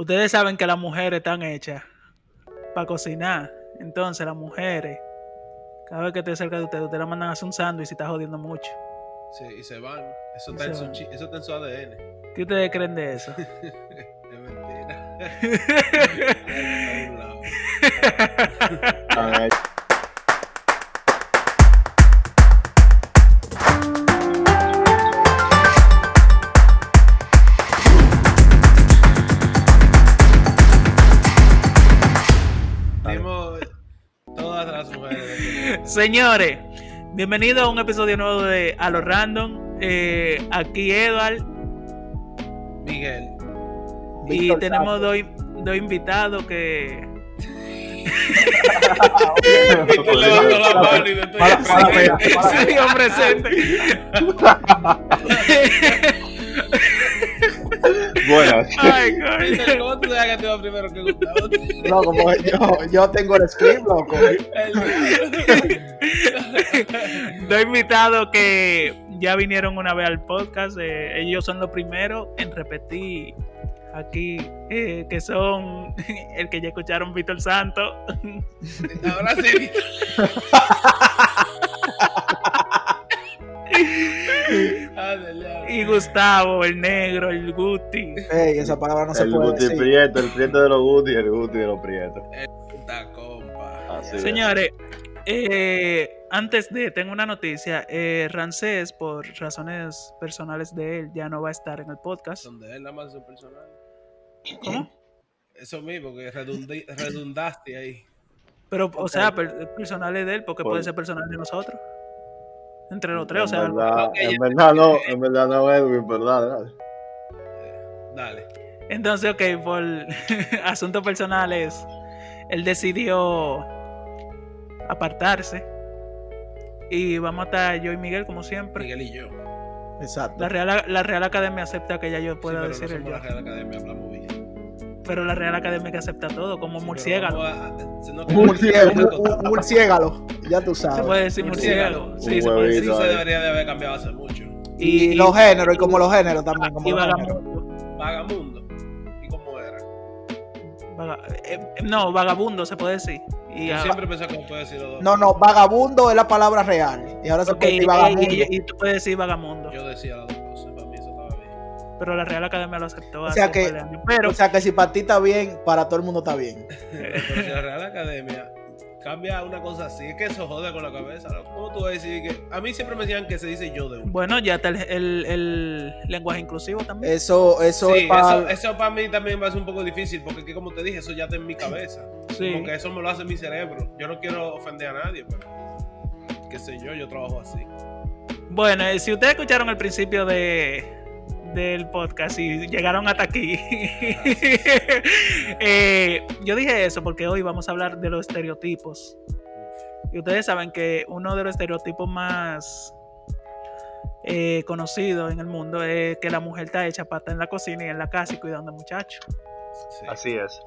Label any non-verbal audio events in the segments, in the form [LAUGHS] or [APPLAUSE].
Ustedes saben que las mujeres están hechas para cocinar. Entonces, las mujeres, cada vez que esté cerca de ustedes, ustedes la mandan a hacer un sándwich y está jodiendo mucho. Sí, y se van. Eso Y está, se en su, van. chi- eso está en su ADN. ¿Qué ustedes creen de eso? Es mentira. Señores, bienvenidos a un episodio nuevo de A lo Random. Eh, aquí Edward Miguel. y Víctor tenemos dos, dos invitados que... [LAUGHS] [LAUGHS] Víctor levantó la mano y me estoy Mala- mala pena, mala Sí, hombre, presente. [LAUGHS] Buenas. Ay, [LAUGHS] coño. ¿Cómo tú sabes que te iba primero que Gustavo? No, como yo, yo tengo el script, loco. [LAUGHS] Dos invitados que ya vinieron una vez al podcast. eh, ellos son los primeros en repetir aquí, eh, que son [LAUGHS] el que ya escucharon Víctor Santos. Ahora sí. [LAUGHS] Y Gustavo, el negro, el Guti. Ey, esa palabra no se el puede Guti decir. Prieto, el Prieto de los Guti el Guti de los Prietos. Puta compa. Así es. Señores, eh, antes de, tengo una noticia. Eh, Rancés, por razones personales de él, ya no va a estar en el podcast. Donde él nada más es un personal. ¿Cómo? Eso mismo, que redundaste ahí. Pero, o sea, per- personales de él, porque Por- puede ser personal de nosotros. Entre los tres, o sea, en verdad, en verdad no, en verdad no Edwin, pero dale, dale. Dale. Entonces, ok, por [LAUGHS] asuntos personales, él decidió apartarse. Y vamos a estar yo y Miguel, como siempre. Miguel y yo. Exacto. La Real, la Real Academia acepta que ya yo Sí, pueda pero decir no el yo. la Real Academia, hablamos. Pero la Real Academia que acepta todo, como un murciélago, ya tú Se sabes. puede decir. Un Sí, se puede decir. Se debería de haber cambiado hace mucho. Y, los géneros, y como los géneros también. Como y los géneros. vagabundo. Vagamundo. ¿Y cómo era? Vaga- eh, eh, no, vagabundo se puede decir. Y, Yo siempre pensé que puede decir los dos. No, no, vagabundo es la palabra real. Y ahora se puede decir y- vagabundo. y, y tú puedes decir vagamundo. Yo decía dos Pero la Real Academia lo aceptó. O sea que- años. Pero O sea que si para ti está bien, para todo el mundo está bien. [LAUGHS] Pero si la Real Academia cambia una cosa así, es que eso jode con la cabeza. ¿no? ¿Cómo tú vas a decir que.? A mí siempre me decían que se dice yo de uno. Bueno, ya está el, el- el lenguaje inclusivo también. Eso, eso Sí, es para. eso, eso para mí también va a ser un poco difícil, porque que como te dije, eso ya está en mi cabeza. Sí. Como que eso me lo hace mi cerebro. Yo no quiero ofender a nadie, pero. Qué sé yo, yo trabajo así. Bueno, eh, si ustedes escucharon el principio de del podcast y llegaron hasta aquí, [LAUGHS] eh, yo dije eso porque hoy vamos a hablar de los estereotipos. Y ustedes saben que uno de los estereotipos más eh, conocidos en el mundo es que la mujer está hecha para estar en la cocina y en la casa y cuidando muchachos. Sí. Así es.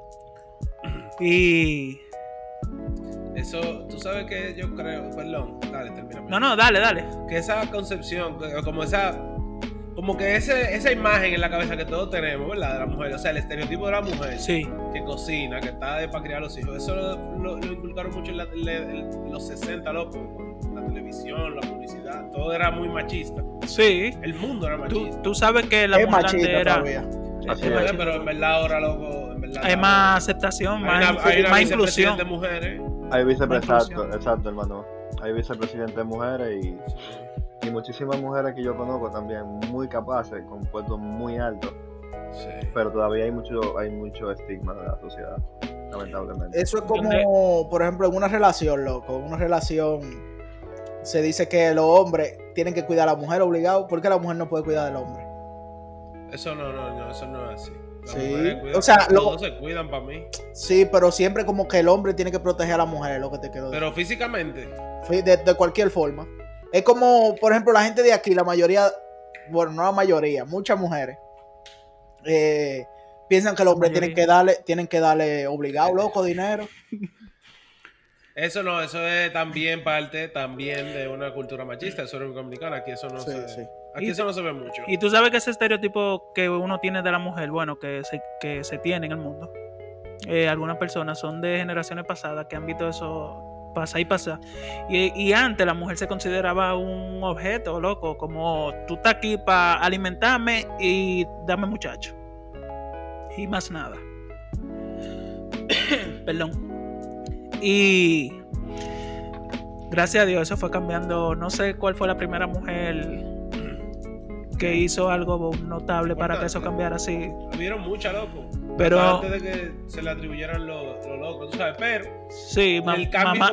Y Eso, tú sabes que yo creo. Perdón, dale, termina. no, no, dale, dale. que esa concepción, como esa, como que ese, esa imagen en la cabeza que todos tenemos, ¿verdad? De la mujer, o sea, el estereotipo de la mujer Sí, que cocina, que está de para criar a los hijos, eso lo, lo- lo inculcaron mucho en, la- en la- en los 60, loco, con la televisión, la publicidad, todo era muy machista. sí. El mundo era machista. tú sabes que la es mujer machista era todavía. Es pero en verdad ahora, loco, en verdad. hay más aceptación, hay más, una, hay una más inclusión. de mujeres. Hay vicepresidente, exacto, hermano. Hay vicepresidentes de mujeres y, y muchísimas mujeres que yo conozco también muy capaces, con puestos muy altos, Sí. pero todavía hay mucho, hay mucho estigma de la sociedad, lamentablemente. Eso es como, por ejemplo, en una relación, loco. En una relación se dice que los hombres tienen que cuidar a la mujer obligado. ¿Por qué la mujer no puede cuidar al hombre? Eso no, no, no, eso no es así. Las Sí, cuidan- o sea, lo- todos se cuidan para mí. Sí, pero siempre como que el hombre tiene que proteger a la mujer, es lo que te quiero decir. Pero físicamente, de, de cualquier forma. Es como, por ejemplo, la gente de aquí, la mayoría, bueno, no la mayoría, muchas mujeres eh, piensan que los hombres tienen que darle, tienen que darle obligado, loco, dinero. [LAUGHS] Eso no, eso es también parte también de una cultura machista, eso es dominicana, aquí eso no Sí, se... sí. Aquí Y- eso no se ve mucho. Y tú sabes que ese estereotipo que uno tiene de la mujer, bueno, que se, que se tiene en el mundo, eh, algunas personas son de generaciones pasadas que han visto eso pasar y pasar. Y, y antes la mujer se consideraba un objeto, loco, como tú estás aquí para alimentarme y dame muchacho. Y más nada. [COUGHS] Perdón. Y gracias a Dios eso fue cambiando. No sé cuál fue la primera mujer que hizo algo notable para que eso cambiara así. Hubieron muchas, loco. Pero Antes de que se le atribuyeran los los locos, tú sabes. Pero sí, ma- el cambio mamá,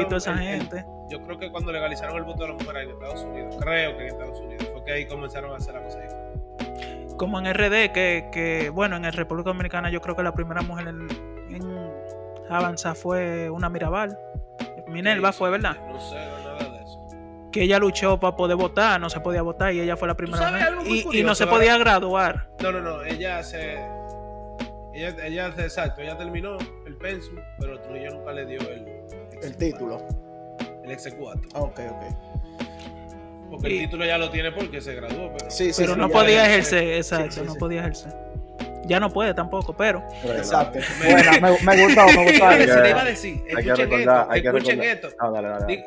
y toda esa el- el- gente. yo creo que cuando legalizaron el voto de las mujeres en Estados Unidos, creo que en Estados Unidos, fue que ahí comenzaron a hacer la cosa diferente. Como en RD, que, que bueno, en el República Dominicana yo creo que la primera mujer en, en avanzar fue una Mirabal. Minerva Sí, fue, ¿verdad? No sé. Que ella luchó para poder votar, no se podía votar y ella fue la primera sabes mujer. algo muy Y, y no se podía graduar. No, no, no, ella se. Ella, ella, exacto, ella terminó el pensum, pero Trujillo nunca le dio el, El título. el exequatur. Ah, Ok, ok. Porque Y- el título ya lo tiene porque se graduó, pero. Sí, sí, pero sí, no podía ejercer, exacto, sí, no sí. podía ejercer. Ya no puede tampoco, pero Exacto. Buena, me, me gustó, me gustó. Hay [LAUGHS] que- decir, iba a decir, hay que escuchen recordar, esto, hay que escuchen recordar. esto. Ah, dale, dale.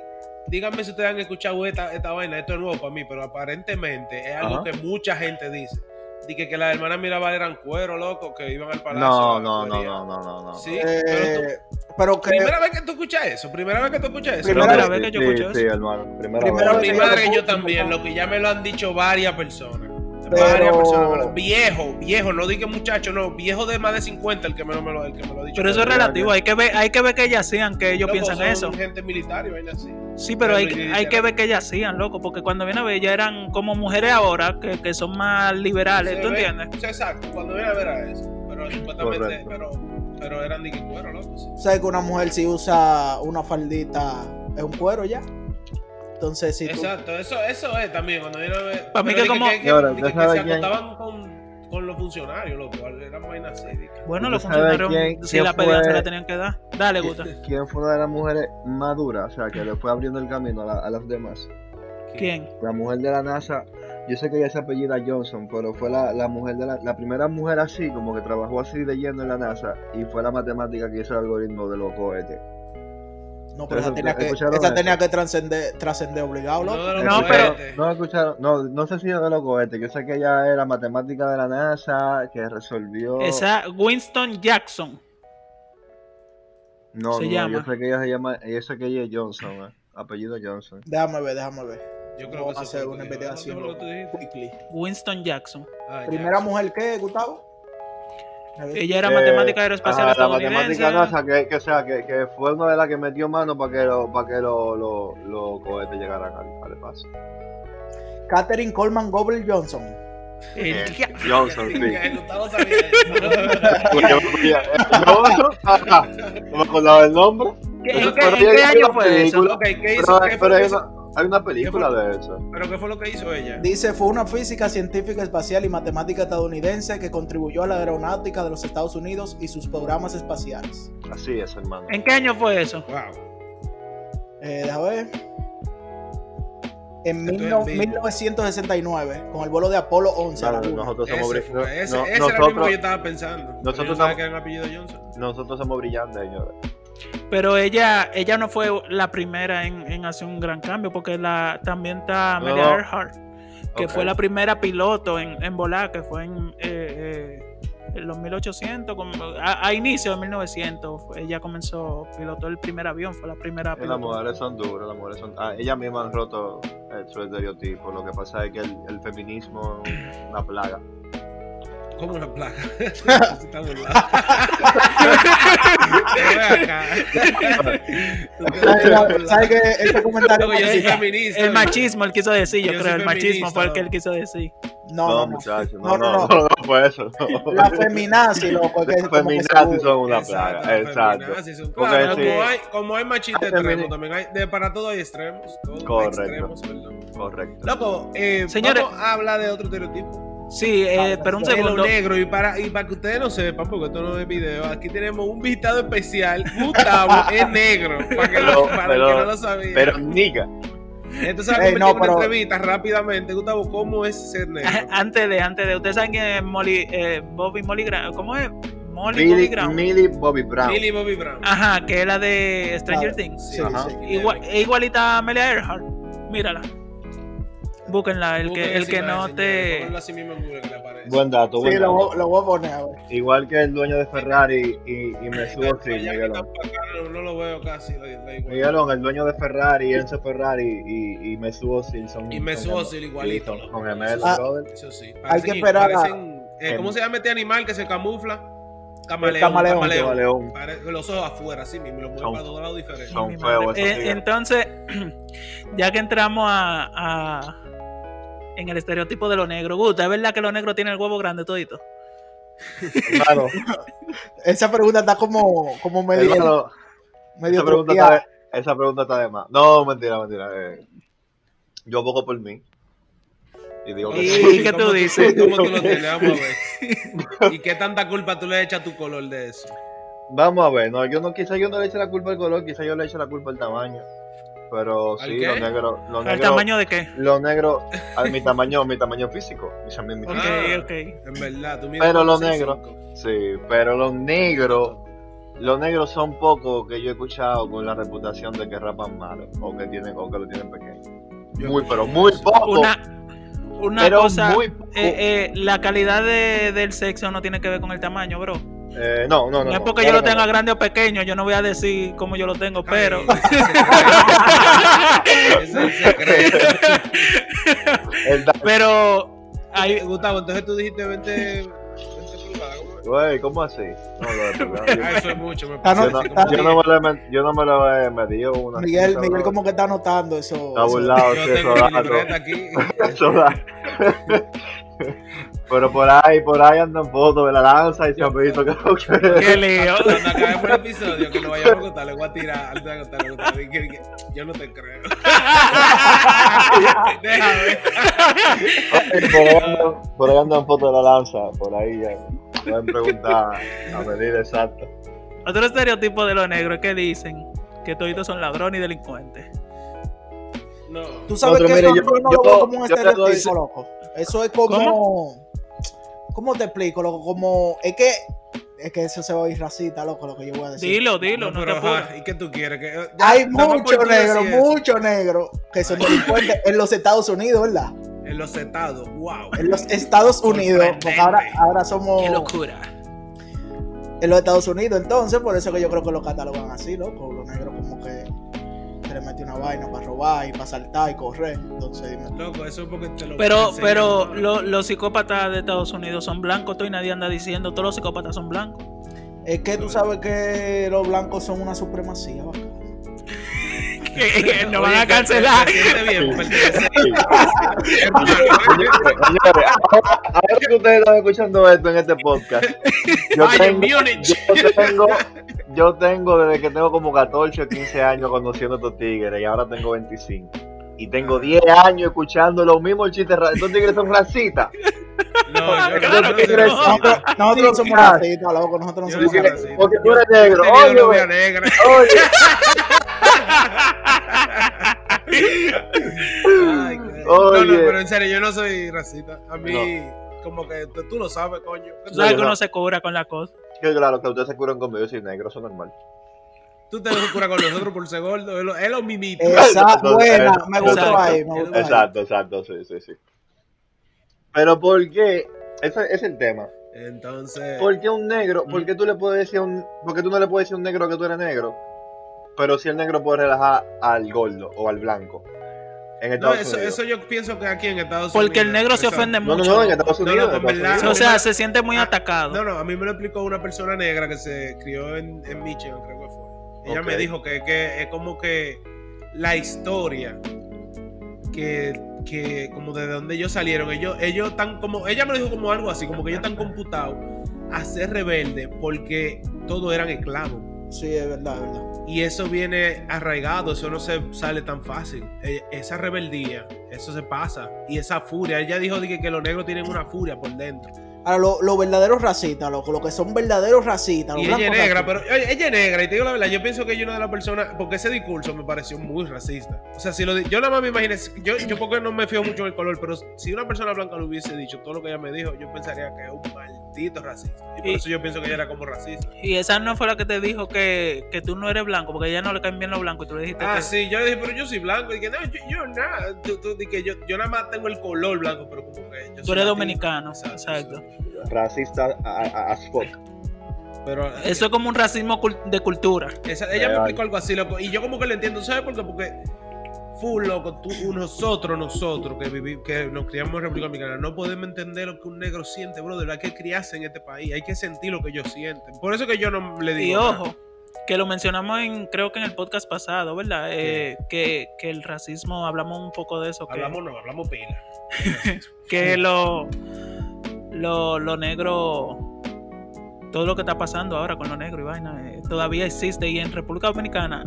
Díganme si ustedes han escuchado esta, esta vaina, esto es nuevo para mí, pero aparentemente es algo Ajá. que mucha gente dice. Dice que las hermanas Mirabal eran cuero, loco, que iban al palacio. No, no, no, no, no, no, no. Sí, pero tú, Eh, pero que primera vez que tú escuchas eso, primera vez que tú escuchas eso. Primera primera vez- que yo sí, escucho Sí, eso. hermano. Primera, Primera vez mi que yo madre y yo también, lo que ya me lo han dicho varias personas. Pero- Varias personas. me lo- Viejo, viejo, no diga muchacho, no, viejo de más de 50 el que me lo, me lo- el que me lo ha dicho. pero eso es relativo, hay que ver, hay que ver que ellas hacían que ellos Loco, piensan son eso. gente militar y vaina así. Sí, pero hay, hay que ver que ellas hacían, loco, porque cuando viene a ver, ellas eran como mujeres ahora, que, que son más liberales, Se ¿tú ve- entiendes? exacto, cuando viene a ver a eso. Pero supuestamente, pero, pero eran de que cuero, loco. sí. sabes que una mujer si usa una faldita es un cuero ya. Entonces, si tú, Exacto, eso, eso es también cuando viene a ver. Pa' mí que como- que, Y ahora, di que- ¿usted que sabe se acostaban con, con los funcionarios, loco. Eran vainas Bueno, los ¿Tú sabes funcionarios, quién- si quién la pedían, se la tenían que dar. Dale, Guta. ¿Quién fue una de las mujeres más duras? O sea, que le fue abriendo el camino a, la- a las demás. ¿Quién? La mujer de la NASA, yo sé que ella se apellida Johnson, pero fue la, la mujer de la, la primera mujer así, como que trabajó así de lleno en la NASA, y fue la matemática que hizo el algoritmo de los cohetes. No, pero esa tenía que, ¿escucharon esa tenía que trascender, trascender obligado, loco. No, No, pero- No escucharon, no, no sé si de los cohetes, yo sé que ella era matemática de la NASA, que resolvió... Esa Winston Jackson. no, se no, llama. yo sé que ella se llama, yo sé que ella es Johnson, eh, apellido Johnson. Déjame ver, déjame ver. Yo creo Vamos que a hacer una investigación. Winston Jackson. Ah. Primera mujer que, Gustavo. Ella era Eh, matemática aeroespacial ajá, la matemática NASA, que, que, o sea, que, que fue una de las que metió mano para que los para que lo, lo- los cohetes llegaran al, al espacio. Catherine Coleman Goble Johnson. El Eh, Johnson, sí. [LAUGHS] [LAUGHS] No [LAUGHS] me acordaba el nombre. ¿Qué- ¿En Pero qué, año fue eso? ¿qué hizo? Pero, ¿Qué fue pero lo hay, una, película de eso. ¿Pero qué fue lo que hizo ella? Dice, fue una física, científica espacial y matemática estadounidense que contribuyó a la aeronáutica de los Estados Unidos y sus programas espaciales. Así es, hermano. ¿En qué año fue eso? Wow. Eh, déjame ver. En mil vivo. 1969, con el vuelo de Apolo 11. a la Claro, nosotros somos Ese, bri- fue, no- ese, no- ese era el mismo que yo nosotros, estaba pensando. nosotros Yo estamos- que era un apellido Johnson. nosotros somos brillantes, señores. Pero ella, ella no fue la primera en, en hacer un gran cambio, porque la, también está No, Amelia. Earhart, que fue la primera piloto en, en volar, que fue en, eh, eh, en los 1800, como, a, a inicio de 1900. Ella comenzó, pilotó el primer avión, fue la primera las piloto. mujeres son duras, las mujeres son... Ah, ellas mismas han roto eh, su estereotipo. Lo que pasa es que el, el feminismo es una plaga. Como una plaga. ¿Sabes ¿Sabes que este comentario Loco, yo soy El- feminista. El machismo, él quiso decir, yo, Yo creo, el machismo fue el que él quiso decir. No, no, no. muchachos, No, no, no, no, no. no, no fue eso. no. La feminazi, loco. es Las feminazis son una plaga, exacto. feminazis como, hay, como hay machistas femini- también hay. De, para todo hay extremos. Correcto. Correcto. Loco, eh, Señores- vamos a hablar de otro estereotipo. Sí, eh, pero un lo segundo. negro. Y para, y para que ustedes no sepan, porque esto no es video, aquí tenemos un invitado especial. Gustavo [LAUGHS] es negro. Para, que Pero- lo, para pero- que no lo sabía. Pero, niga. Esto se va a Ey, convertir no, en una pero- entrevista rápidamente. Gustavo, ¿cómo es ser negro? [LAUGHS] antes de, antes de. Ustedes saben quién es Molly, eh, Bobby Molly Brown. ¿Cómo es? Molly Bobby Millie, Brown. Millie Bobby Brown. Millie Bobby Brown. Ajá, que es la de Stranger Claro. Things. Sí, Ajá. sí. Igual, es igualita a Amelia Earhart. Mírala. Búsquenla, el que, el que no te. Buen dato, buen Sí, lo, dato. lo voy a poner a ver. Igual que el dueño de Ferrari y, y Mesut que Miguelón. no, lo veo casi. Miguelón, el dueño de Ferrari, Enzo Ferrari y, y Mesut son Y Mesut igualito, sí, son gemelos, Ah. brother. Eso sí. Hay que Parecen- esperar a- parecen, eh, ¿Cómo se llama este animal que se camufla? Camaleón. camaleón. Camaleón. Pare- Los ojos afuera, así mismo. Los mueve para todos lados diferentes. son feos Eh, entonces, [CLEARS THROAT] ya que entramos a, a- en el estereotipo de lo negro, gusta, ¿es verdad que los negros tienen el huevo grande todito? Hermano, [LAUGHS] Esa pregunta está como, como medio, hermano, medio esa, pregunta está de, esa pregunta está de más. No, mentira, mentira. eh, yo abogo por mí. Y digo que ¿Y sí. qué ¿Cómo tú dices? ¿Cómo tú lo tienes? Vamos a ver. ¿Y qué tanta culpa tú le echas a tu color de eso? Vamos a ver, no, yo no, quizá yo no le eche la culpa al color, quizá yo le eche la culpa al tamaño. Pero ¿Al sí, los negros, los ¿El negros, tamaño de qué? los negros, a mi tamaño, mi tamaño físico, mi, mi- mi- Ok, Ah. ok. En verdad, tú Pero los 4'6", negros. 5". Sí, pero los negros, los negros son pocos que yo he escuchado con la reputación de que rapan mal o que tienen o que lo tienen pequeño. Muy, pero muy poco. Una, una pero cosa, muy poco. eh, eh, la calidad de- del sexo no tiene que ver con el tamaño, bro. Eh, no, no, no. No, es no, porque claro yo lo que tenga no. grande o pequeño, yo no voy a decir cómo yo lo tengo, pero... [LAUGHS] Ese es el secreto. Pero hay, Gustavo, entonces tú dijiste 20, 20 pulgadas. ¿cómo es? Güey, ¿cómo así? No, lo de [LAUGHS] yo- Ah, eso es mucho. Me no, Yo no, parece yo no me lo yo no me lo he medido una Miguel, Miguel bro. como que está anotando eso. Está burlado, sí, eso da, eso da. [LAUGHS] [LAUGHS] Pero por ahí, por ahí andan fotos de la lanza y se han visto que... qué lío. Cuando acabemos el episodio, que lo vayamos a contar, le voy a tirar. Antes de contar, le voy a contar, Yo no te creo. [LAUGHS] Déjame. por, ahí andan, por ahí andan fotos de la lanza, por ahí ya. Pueden preguntar a medida exacta. Otro estereotipo de los negros es que dicen que toditos son ladrones y delincuentes. No. Tú sabes Otro, que mire, eso yo- no yo- lo veo como un estereotipo, loco. Eso es como. ¿Cómo te explico, loco? Como. Es que. Es que eso se va a ir racista, loco, lo que yo voy a decir. Dilo, dilo, no, pero, ajá, ¿Y qué tú quieres? Que, ya, Hay decir eso. muchos negros que son delincuentes [LAUGHS] en los Estados Unidos, ¿verdad? En los setados, wow. En los Estados Unidos, porque ahora, ahora somos Qué locura. en los Estados Unidos, entonces por eso que yo creo que lo catalogan así, loco, los negros como que le mete una vaina para robar y para saltar y correr, entonces dime. Loco, eso es porque te lo Pero, pero ¿no? lo- los psicópatas de Estados Unidos son blancos, tú y nadie anda diciendo todos los psicópatas son blancos. Es que tú sabes que los blancos son una supremacía, bacana. [LAUGHS] Nos van a cancelar. [LAUGHS] señores, ahora, que ustedes están escuchando esto en este podcast, yo tengo, yo tengo, yo tengo desde que tengo como 14 o 15 años conociendo a estos tigres y ahora tengo 25. Y tengo 10 años escuchando los mismos chistes. ra- Estos tigres son racistas. No, yo Claro no, que yo no no. soy Nosotros, nosotros no somos claro. racistas, loco, nosotros no Yo somos no soy racistas. racista. Porque tú eres negro. Oye, güey. negra. Oye, Ay, qué- No, Oye. no, pero en serio, yo no soy racista. A mí, como que tú, tú lo sabes, coño. Tú sabes que no. uno se cura con la cosa. que claro, que ustedes se curan conmigo, yo soy negro, eso es normal. Tú te curas con nosotros por ser gordo. Es lo, es lo mimito. Entonces, buena, me gustó exacto. ahí, me gustó ahí. Exacto, exacto, sí, sí, sí. Pero ¿por qué? Ese es el tema. Entonces, ¿Por qué un negro? ¿Por qué tú le puedes decir a un, por qué tú no le puedes decir a un negro que tú eres negro? Pero si el negro puede relajar al gordo o al blanco. En no, Estados eso, Unidos. eso yo pienso que aquí en Estados Unidos. Porque el negro se eso- ofende No, no, mucho. no, en Estados No, no, en Estados verdad. Unidos. o sea, se siente muy Ah, atacado. No, no, a mí me lo explicó una persona negra que se crió en, en Michigan, creo que fue. Ella me dijo que, que es como que la historia que, que como de donde ellos salieron, ellos, ellos están como, ella me lo dijo como algo así, como que ellos están computados a ser rebeldes porque todos eran esclavos. Sí, es verdad, es verdad. Y eso viene arraigado, eso no se sale tan fácil. Eh, Esa rebeldía, eso se pasa. Y esa furia, ella dijo que, que los negros tienen una furia por dentro. A lo- los verdaderos racistas, loco, los que son verdaderos racistas. los Y ella es negra, racistas. pero ella es negra, y te digo la verdad, yo pienso que ella es una de las personas, porque ese discurso me pareció muy racista. O sea, si lo yo nada más me imaginé, yo, yo porque no me fío mucho en el color, pero si una persona blanca lo hubiese dicho todo lo que ella me dijo, yo pensaría que es un racista. Y por Y- eso yo pienso que ella era como racista. Y esa no fue la que te dijo que, que tú no eres blanco, porque ella no le caen bien los blancos y tú le dijiste Ah, que sí, yo le dije, pero yo soy blanco. Y que no, yo, yo nada. Tú, tú, di que yo, yo nada más tengo el color blanco, pero como que. Yo tú soy eres latino. dominicano. Exacto. Racista as fuck. Pero Eso es como un racismo de cultura. esa- ella me Real. explicó algo así, loco. Y yo como que lo entiendo, ¿sabes por qué? Porque. Full, loco, tú, nosotros, nosotros que que nos criamos en República Dominicana, no podemos entender lo que un negro siente, brother. Hay que criarse en este país, hay que sentir lo que ellos sienten. Por eso que yo no le digo. Y nada. ojo, que lo mencionamos en, creo que en el podcast pasado, ¿verdad? Eh, que, que el racismo, hablamos un poco de eso, que, Hablamos, no, hablamos pila. [LAUGHS] que lo, lo, lo negro, todo lo que está pasando ahora con lo negro y vaina, eh, todavía existe. Y en República Dominicana,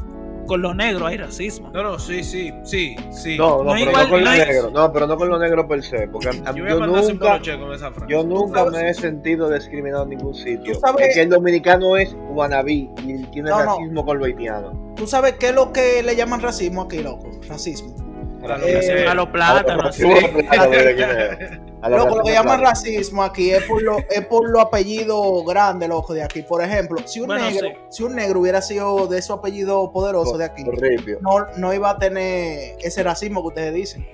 con lo negro hay racismo. No, no, sí, sí, sí, sí. No, no, No pero igual- no con no lo es- negro. No, pero no con lo negro per se. Porque a- yo nunca, poloche con esa frase. yo nunca sabes- me he sentido discriminado en ningún sitio. Tú sabes- Es que el dominicano es wannabe y tiene No, no. racismo con lo haitiano. ¿Tú sabes qué es lo que le llaman racismo aquí, loco? Racismo. Eh, a los plátanos. Lo lo Loco, lo que llaman racismo aquí es por lo, es por los apellidos grandes, loco, de aquí. Por ejemplo, si un Bueno, negro, sí. si un negro hubiera sido de esos apellidos poderosos de aquí, no, no iba a tener ese racismo que ustedes dicen.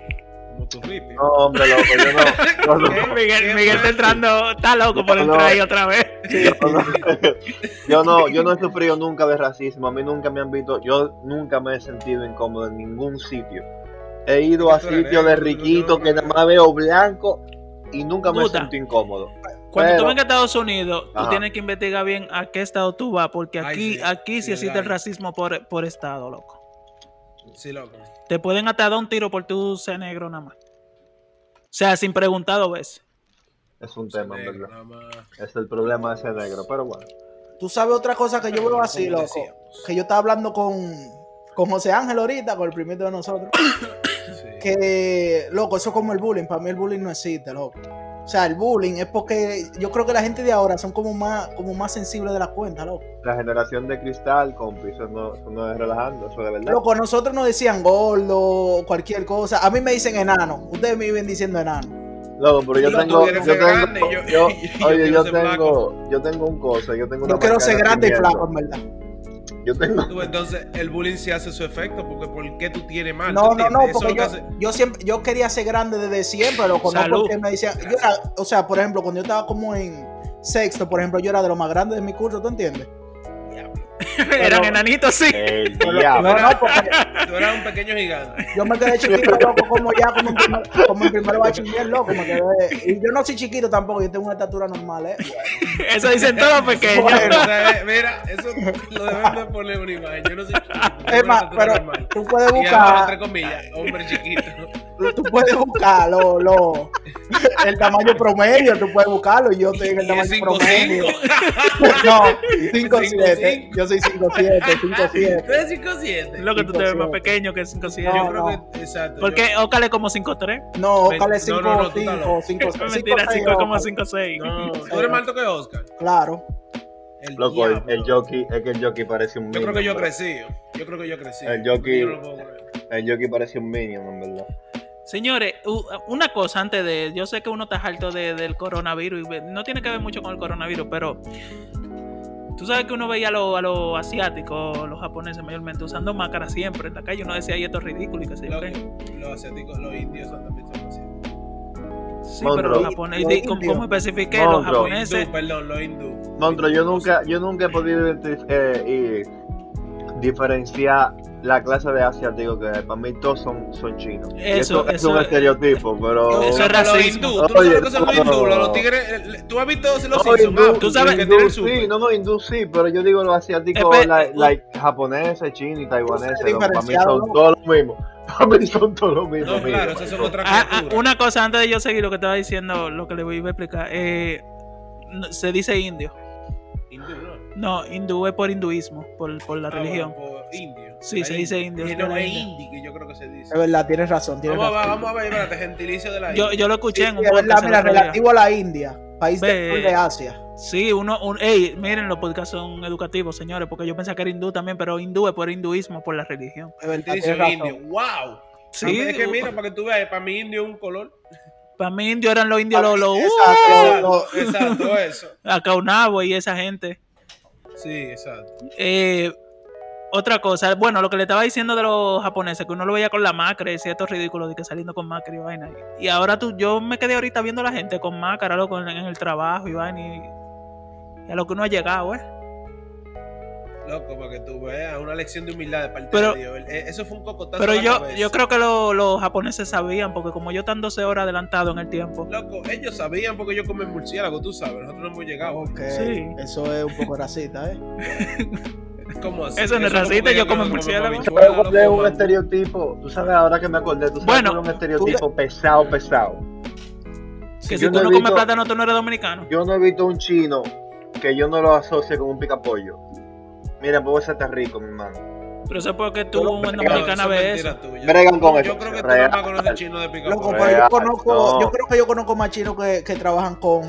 No, hombre, loco, yo no. no, no. ¿Qué? [LAUGHS] Miguel, ¿Qué Miguel está entrando, está loco por entrar no. ahí otra vez. Yo no, [LAUGHS] yo no, yo no he sufrido nunca de racismo. A mí nunca me han visto, yo nunca me he sentido incómodo en ningún sitio. He ido a sitios de negro, tú- tú riquito no- que nada más veo blanco y nunca me Guta. sentí incómodo. Cuando tú Pero- vengas a Estados Unidos, tú tienes que investigar bien a qué estado tú vas, porque Ay, aquí, sí, aquí sí, sí, existe el racismo por, por estado, loco. Sí, loco. Te pueden hasta dar un tiro por tú ser negro nada más. O sea, sin preguntar dos veces. Es un tema, en Negro, verdad. Es el problema de ser negro, pero bueno. Tú sabes otra cosa que yo veo así, loco. Que yo estaba hablando con, con José Ángel ahorita, con el primito de nosotros. [COUGHS] Sí. que, loco, eso es como el bullying. Para mí el bullying no existe, loco. O sea, el bullying es porque yo creo que la gente de ahora son como más, como más sensibles de la cuenta, loco. La generación de cristal, compi, eso no, eso no es relajando, eso de verdad. Loco, a nosotros nos decían gordo, cualquier cosa. A mí me dicen enano. Ustedes me viven diciendo enano. Loco, pero yo tengo, yo tengo, grande, yo- [LAUGHS] oye, yo tengo, yo tengo un cosa, yo tengo una Yo quiero ser grande y flaco, en verdad. Yo tengo, Tú, entonces, el bullying sí hace su efecto, porque ¿por qué tú tienes mal? No, ¿Tú no, no, porque lo yo, hace- yo siempre, yo quería ser grande desde siempre, loco, no Salud. porque me decían, yo era, o sea, por ejemplo, cuando yo estaba como en sexto, por ejemplo, yo era de los más grandes de mi curso, ¿tú entiendes? Eran enanitos, sí. el [LAUGHS] No, diablo. no, porque Tú eras un pequeño gigante. yo me quedé chiquito, [LAUGHS] loco, como ya, como en primer, como en primer bachiller, loco, me quedé, y yo no soy chiquito tampoco, yo tengo una estatura normal, ¿eh? [LAUGHS] Eso dicen todos pequeños. Bueno. O sea, mira, eso lo deben de poner una imagen. Yo no soy chiquito. Es más, pero normal. tú puedes Y abajo, entre buscar, comillas, hombre chiquito. Tú, tú puedes buscar lo, [LAUGHS] el tamaño promedio, tú puedes buscarlo, y yo estoy en el tamaño es promedio. 5'5". [LAUGHS] No, [LAUGHS] 5'7, 5'7". yo soy 5'7, 5'7. Tú eres 5'7". Lo que tú te ves más 5'7". pequeño que 5 No, Yo creo no. que, exacto. Porque Ócale como 5'3. No, Ven- Oscar es no, 5 no, no, tú estás loco. 5 5 Mentira, 5 es como 5'6. yo- No, tú eres más alto que Oscar. Claro. El Loco, el, el jockey, es que el jockey parece un Yo minion. creo que yo crecí. Yo creo que yo crecí. El jockey- Yo. El jockey parece un minion, en verdad. Señores, una cosa antes de. Yo sé que uno está harto de- del coronavirus y no tiene que ver mucho con el coronavirus, pero. Tú sabes que uno veía a los a los asiáticos, los japoneses mayormente, usando máscaras siempre en la calle. Uno decía, y esto es ridículo y qué sé yo Los, qué. los asiáticos, los indios son también son así. Sí, pero los japoneses, indios. como especifiqué, los japoneses. hindú, perdón, los hindú. Montro, yo nunca, yo nunca he podido identif- eh, y diferenciar la clase de asiáticos que hay. Para mí todos son, son chinos. Y Eso, es eso un es- estereotipo, pero... Eso es racismo. hindú, tú sabes Oye, lo que son los no. hindú, los, los tigres. Tú has visto los No, hindú, tú sabes- que tienen sí, no, no, hindú sí, pero yo digo los asiáticos, like, uh. japoneses, chinos y taiwaneses, sabes para mí son ¿no? todos los mismos. [LAUGHS] Para mí son todos los mismos. No, mira. claro, esas son otras Ah, ah, criaturas. una cosa antes de yo seguir lo que estaba diciendo, lo que le voy a explicar. Eh, no- se dice indio. ¿No? Hindú es por hinduismo, por, por la Ah, religión. bueno, por indio. Sí, La se dice indio, Y es no, es India. indi, que yo creo que se dice. Es verdad, tienes razón, tienes Vamos a ver, razón. vamos a ver, espérate, gentilicio de la Yo, India. yo lo escuché Sí, en un es verdad, podcast. mira, relativo a la India. país Ve. del sur de Asia. Sí, uno, un, ey, miren, los podcasts son educativos, señores, porque yo pensaba que era hindú también, pero hindú es por hinduismo, por la religión. Es verdad, tienes razón. indio. ¡Wow! Sí, es que mira, para que tú veas, para mí indio es un color. para mí indio eran los indios, los, los, uh, Exacto. Exacto, exacto, eso. Acaunabo y esa gente. Sí, exacto. Eh, otra cosa, bueno, lo que le estaba diciendo de los japoneses, que uno lo veía con la máscara y decía esto es ridículo de que saliendo con máscara y vaina. Y ahora tú, yo me quedé ahorita viendo a la gente con máscara, loco, en, el trabajo y vaina. Y a lo que uno ha llegado, ¿eh? Loco, para que tú veas, una lección de humildad de parte Pero- de Dios. Eh, Eso fue un cocotazo. Pero yo, cabeza. yo creo que lo- los japoneses sabían, porque como yo están 12 horas adelantado en el tiempo. Loco, ellos sabían porque yo comen murciélago, tú sabes, nosotros no hemos llegado. Ok, Sí. eso es un poco racista, ¿eh? ¿Cómo así? Eso no es racista, yo como murciélago. loco, es un estereotipo. Tú sabes, ahora que me acordé, tú sabes Bueno, que es un estereotipo pesado, pesado. Que yo si tú no comes visto- plátano, tú no eres dominicano. Yo no he visto un chino que yo no lo asocie con un picapollo. Mira, puede ser tan rico, mi hermano. Pero eso es porque tú Pero- en pero- Dominicana eso es ves eso. Bregan con Yo eso, creo que tú nada más conoces chino de pica yo conozco, no. yo creo que yo conozco más chinos que, que trabajan con,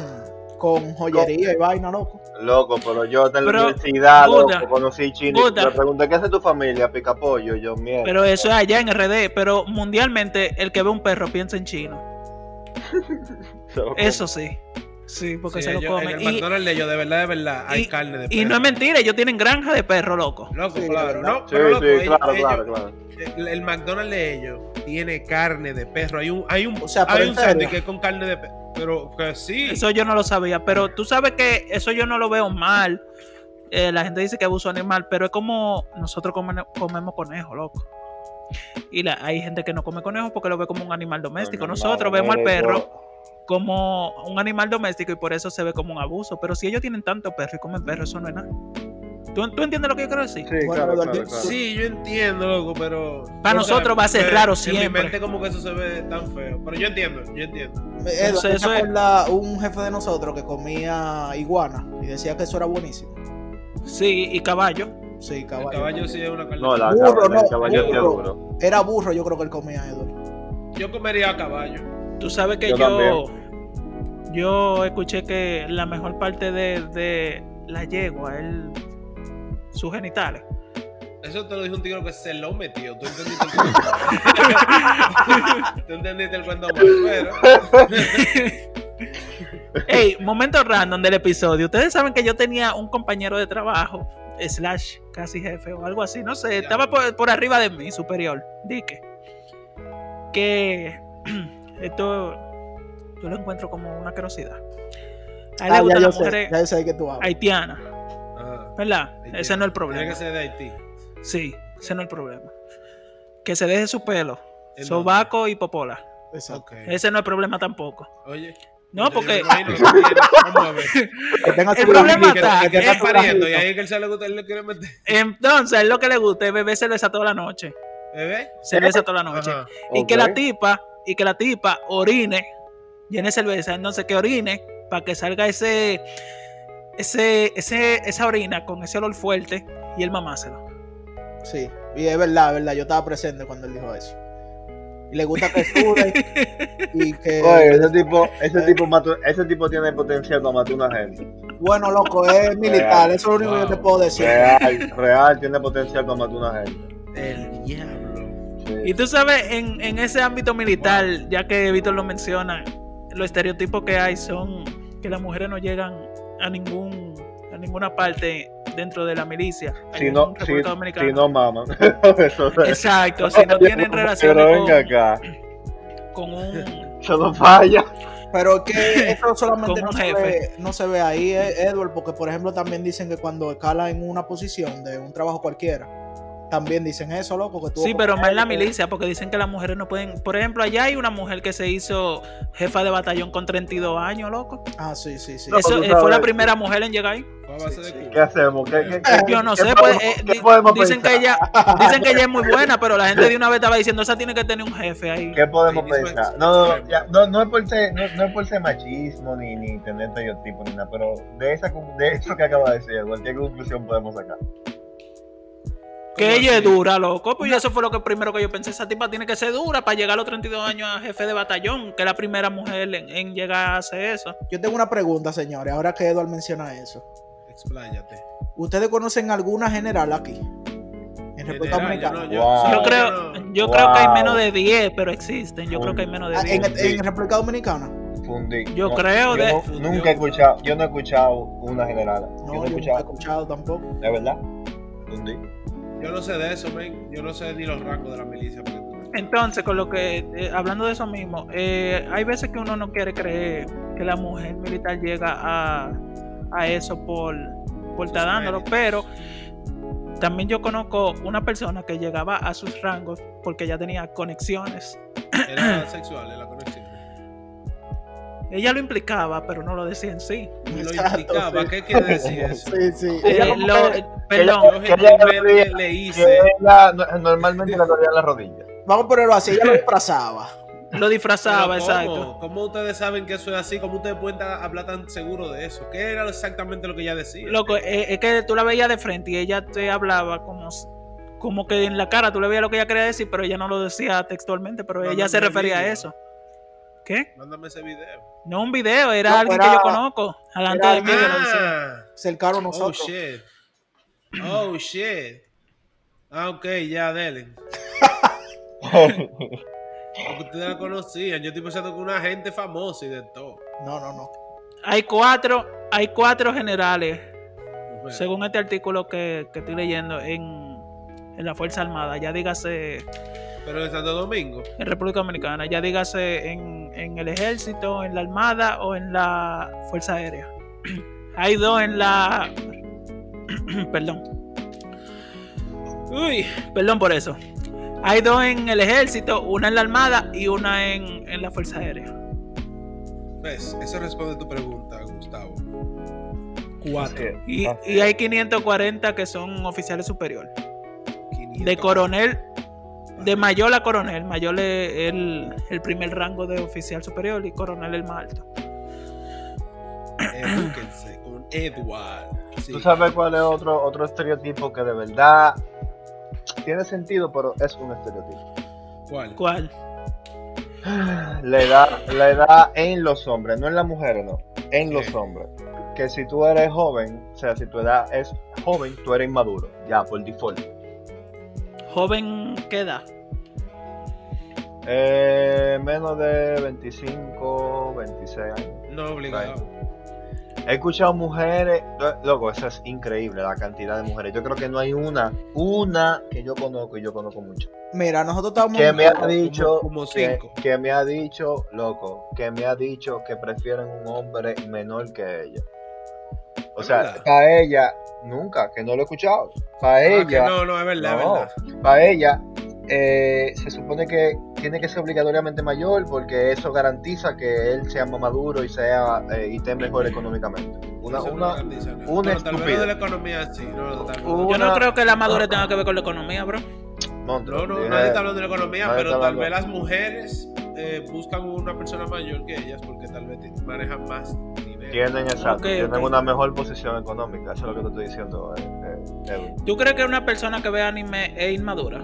con joyería y vaina, loco. Loco, pero yo en la Pero, universidad, Buda, loco, conocí chino. y Buda. Me pregunté, ¿qué hace tu familia? Picapollo. Yo, mierda. Pero eso es allá en RD. Pero mundialmente, el que ve un perro piensa en chino. [LAUGHS] Eso sí. Sí, porque Sí, se lo En comen. el Y, McDonald's de ellos, de verdad, de verdad, hay y- carne de y no es perro. mentira, ellos tienen granja de perro, loco. Loco, Sí, claro. ¿no? Sí, Pero loco, sí, ellos- claro, ellos- claro, claro. el, el McDonald's de ellos tiene carne de perro. Hay un, hay un, O sea, hay un sándwich que es con carne de perro. Pero que sí. Eso yo no lo sabía. Pero tú sabes que eso yo no lo veo mal. Eh, la gente dice que abuso animal, pero es como nosotros come- comemos conejo, loco. Y la- hay gente que no come conejo porque lo ve como un animal doméstico. Animal Nosotros vemos al perro como un animal doméstico y por eso se ve como un abuso. Pero si ellos tienen tanto perro y comen perro, eso no es nada. ¿Tú, tú entiendes lo que yo quiero decir? Sí, Bueno, claro, Eduardo, claro, claro. Sí, yo entiendo, loco, pero. Para sea, nosotros va a ser raro En siempre. mi mente, como que eso se ve tan feo. Pero yo entiendo, yo entiendo. Eduardo, eso ¿te es- un jefe de nosotros que comía iguana y decía que eso era buenísimo? Sí, y caballo. Sí, El caballo. caballo sí es una carne. No, la Burro, caballo, no, el caballo burro. Era burro, yo creo que él comía, Eduardo. Yo comería a caballo. Tú sabes que Yo yo, yo, escuché que la mejor parte de, de la yegua es sus genitales. Eso te lo dijo un tigre que se lo metió. Tú entendiste el cuento. [LAUGHS] Tú entendiste el cuento mal, pero. Ey, momento random del episodio. Ustedes saben que yo tenía un compañero de trabajo, slash, casi jefe o algo así, no sé, estaba por, por arriba de mí, superior, dique. Que [CLEARS THROAT] esto yo lo encuentro como una curiosidad. A él le Ah, ya gustan las mujeres haitianas, Ajá. ¿verdad? Ese no es el Tiene problema. que ser de Haití. Sí, ese no es el problema. Que se deje su pelo, ¿En sobaco y popola. Exacto. Ok. Ese no es el problema tampoco. Oye. No, porque que tiene-. [LAUGHS] Que El su problema está- que Que está pariendo y ahí es que él se le gusta, él le quiere meter. entonces, él lo que le gusta es beber cerveza toda la noche. ¿Bebé? Cerveza toda la noche. Ajá. Y que Ok. la tipa, y que la tipa orine, llene cerveza, entonces que orine para que salga ese, ese, ese, esa orina con ese olor fuerte y el mamáselo. Sí, y es verdad, es verdad. Yo estaba presente cuando él dijo eso. Y le gusta que sude [LAUGHS] y que. Oye, ese tipo, ese tipo, mató- ese tipo tiene potencial para matar a una gente. Bueno, loco, es militar. Eso es lo único que yo te puedo decir. Real, real, tiene potencial para matar a una gente. El diablo. Sí. Y tú sabes, en, en ese ámbito militar, ya que Víctor lo menciona, los estereotipos que hay son que las mujeres no llegan a ningún a ninguna parte dentro de la milicia. Si en no, si, República Dominicana. si no maman. [LAUGHS] Exacto, si no tienen venga con, acá. con un Eso no falla. Pero es que eso [LAUGHS] solamente no se, jefe. ve, no se ve ahí, eh, Edward, porque por ejemplo también dicen que cuando escala en una posición de un trabajo cualquiera, también dicen eso, loco, que tú Sí, pero más en la milicia, porque dicen que las mujeres no pueden. Por ejemplo, allá hay una mujer que se hizo jefa de batallón con 32 años, loco. Ah, sí, sí, sí. No, Eso eh, fue sabes. la primera mujer en llegar ahí. Sí, sí. ¿Qué hacemos? ¿Qué, qué, qué- Yo no qué sé, podemos- pues, eh, qué di- podemos dicen que pensar? ella, dicen que ella es muy buena, pero la gente de una vez estaba diciendo, esa tiene que tener un jefe ahí. ¿Qué podemos Ahí pensar? No, no, no, ya, no, no es por ser, no, no es por ser machismo ni, ni tener estereotipos ni nada, pero de esa de eso que acaba de decir, ¿qué conclusión podemos sacar? Que ella es dura, loco. Pues eso fue lo que primero que yo pensé. Esa tipa tiene que ser dura para llegar a los 32 años a jefe de batallón, que es la primera mujer en, en llegar a hacer eso. Yo tengo una pregunta, señores, ahora que Eduard menciona eso. Expláyate. ¿Ustedes conocen alguna general aquí? En República yo Dominicana. no- yo- Wow. Yo no, creo, yo creo que hay menos de 10, pero existen. Yo creo que hay menos de Ah, 10. en, en República Dominicana. Fundí. Yo creo yo de- no- nunca he escuchado, yo no he escuchado una general. No, yo no he yo nunca he escuchado. escuchado tampoco. ¿De verdad? Fundí. Yo no sé de eso, men. Yo no sé ni los rangos de la milicia. Entonces, con lo que, eh, hablando de eso mismo, eh, hay veces que uno no quiere creer que la mujer militar llega a, a eso por, por estar dándolo, pero también yo conozco una persona que llegaba a sus rangos porque ya tenía conexiones. Era sexual la conexión. Ella lo implicaba, pero no lo decía en sí. Lo Exacto, implicaba. sí. ¿Qué quiere [LAUGHS] decir eso? Sí, sí. Eh, Ella como lo- que- perdón, Yo Que ella le- hice. ella no- normalmente le dolía la rodilla. Vamos a ponerlo así, ella lo disfrazaba. lo disfrazaba, exacto. ¿Cómo ustedes saben que eso es así? ¿Cómo ustedes pueden hablar tan seguro de eso? ¿Qué era exactamente lo que ella decía? Loco, eh, es que tú la veías de frente y ella te hablaba como, como que en la cara tú le veías lo que ella quería decir, pero ella no lo decía textualmente, pero ella se Mándame el refería a eso. ¿Qué? Mándame ese video. No un video, era No, alguien era- que yo conozco. Delante era de mí que lo decía. Ah, Cercaron a oh nosotros. shit. Oh shit. Ah, ok, ya, dele. [LAUGHS] Porque ustedes la conocían. Yo estoy pensando que una gente famosa y de todo. No, no, no. Hay cuatro, hay cuatro generales, según este artículo que, que estoy leyendo, en, en la Fuerza Armada, ya dígase Pero en Santo Domingo. en República Dominicana, ya dígase en, en el ejército, en la armada o en la fuerza aérea. [CLEARS THROAT] Hay dos en la... [CLEARS THROAT] perdón. Uy, perdón por eso. Hay dos en el ejército, una en la armada y una en, en la fuerza aérea. ¿Ves? Eso responde a tu pregunta, Gustavo. Cuatro. Y, y hay 540 que son oficiales superiores. 500. De coronel, de mayor a coronel. Mayor es el, el primer rango de oficial superior y coronel el más alto. [CLEARS THROAT] Edúquense con Edward. Sí. ¿Tú sabes cuál es otro, otro estereotipo que de verdad tiene sentido, pero es un estereotipo? ¿Cuál? ¿Cuál? [GASPS] La edad, la edad en los hombres, no en las mujeres, no, en los hombres. Que si tú eres joven, o sea, si tu edad es joven, tú eres inmaduro, ya, por default. Joven, ¿qué edad? Eh, menos de 25, 26 años. No obligado. He escuchado mujeres, lo- loco, eso es increíble, la cantidad de mujeres. Yo creo que no hay una, una que yo conozco y yo conozco mucho. Mira, nosotros estábamos. Que me ha como- dicho, como que, cinco. que me ha dicho, loco, que me ha dicho que prefieren un hombre menor que ella. O ¿Es sea, para ella, nunca, que no lo he escuchado. Para Ah, que ella, no, no, es verdad, no. es verdad. para ella, eh, se supone que tiene que ser obligatoriamente mayor porque eso garantiza que él sea más maduro y sea eh, y esté mejor económicamente. Una, una, una estupidez. de la economía sí. No, Yo no creo que la madurez tenga que ver con la economía, bro. No, no, nadie está hablando de la economía, pero tal hablando. vez las mujeres eh, buscan una persona mayor que ellas porque tal vez manejan más dinero. Tienen, exacto, Ok, tienen una mejor posición económica, eso es lo que te estoy diciendo, eh, eh. ¿Tú crees que una persona que ve anime es inmadura?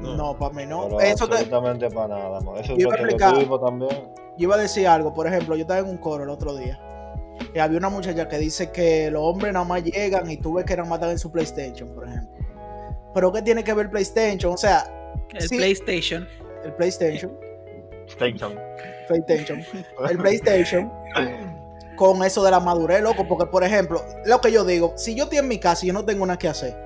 No, para mí no. Pero Eso te- absolutamente para nada, no. Eso es Yo un iba estereotipo también. Yo iba a decir algo, por ejemplo, yo estaba en un coro el otro día. Y había una muchacha que dice que los hombres nada más llegan y tú ves que nada más están en su PlayStation, por ejemplo. Pero ¿qué tiene que ver PlayStation? O sea, El Sí. PlayStation. el PlayStation, Station. PlayStation, el PlayStation [LAUGHS] con eso de la madurez, loco. Porque, por ejemplo, lo que yo digo, si yo estoy en mi casa y yo no tengo nada que hacer,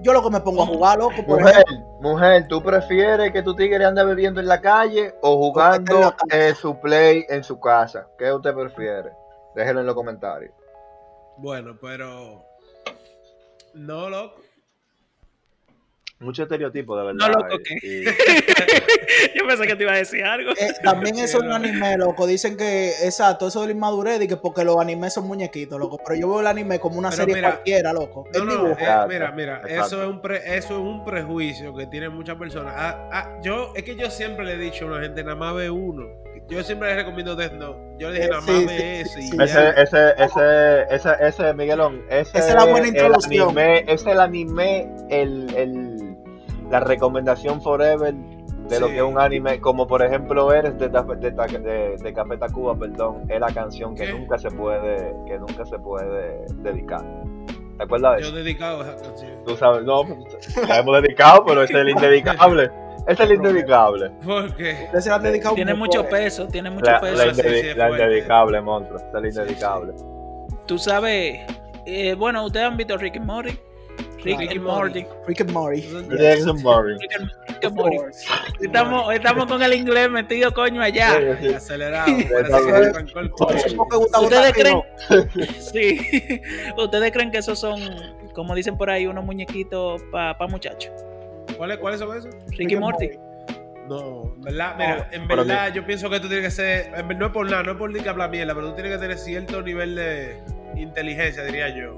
yo lo que me pongo a jugar, loco, por Mujer, ejemplo. mujer, ¿tú prefieres que tu tigre ande bebiendo en la calle o jugando en su play en su casa? ¿Qué usted prefiere? Déjenlo en los comentarios. Bueno, pero. No, loco. Mucho estereotipo, de verdad. No, loco, y- ¿qué? y- [LAUGHS] Yo pensé que te iba a decir algo. Eh, también eso en Sí, [LAUGHS] anime, loco, dicen que, exacto, eso de la inmadurez, y que porque los animes son muñequitos, loco. Pero yo veo el anime como una Pero serie mira, cualquiera, loco. No, Es no, dibujo. eh, mira, mira, exacto. eso es, un pre- eso es un prejuicio que tienen muchas personas. Ah, ah, yo, es que yo siempre le he dicho a una gente, nada más ve uno. yo siempre le recomiendo Death Note. Yo le dije, Eh, nada más sí, ve eso y sí. Ese, ese, ese, ese, ese, Miguelón, ese Esa es la buena el introducción. anime, es el anime, el, el, la recomendación forever de lo que es un anime, como por ejemplo eres de, de, de, de Café Tacuba, perdón, es la canción que ¿Qué? nunca se puede, que nunca se puede dedicar. ¿Te acuerdas de Yo eso? he dedicado a esa canción. Tú sabes, no, la hemos dedicado, pero es el indedicable. Es el indedicable. Porque Ustedes se la han dedicado Tiene mucho, peso, tiene mucho La, peso. la, indedi- sí, indedicable, monstruo. Es el Sí, sí. indedicable. Tú sabes, eh, bueno, ustedes han visto Rick y Morty. Rick Claro. y Morty. Rick and Morty. Rick and- Rick and Morty. Estamos, estamos con el inglés metido coño allá. Sí, sí. acelerado. ¿Ustedes creen? [LAUGHS] Sí. [LAUGHS] ¿Ustedes creen que esos son, como dicen por ahí, unos muñequitos para pa muchachos? ¿Cuáles ¿cuáles son esos? Rick y Morty. No, en verdad, mira, en verdad yo pienso que tú tienes que ser, no es por nada, no es por ni que hablar mierda, pero tú tienes que tener cierto nivel de inteligencia, diría yo,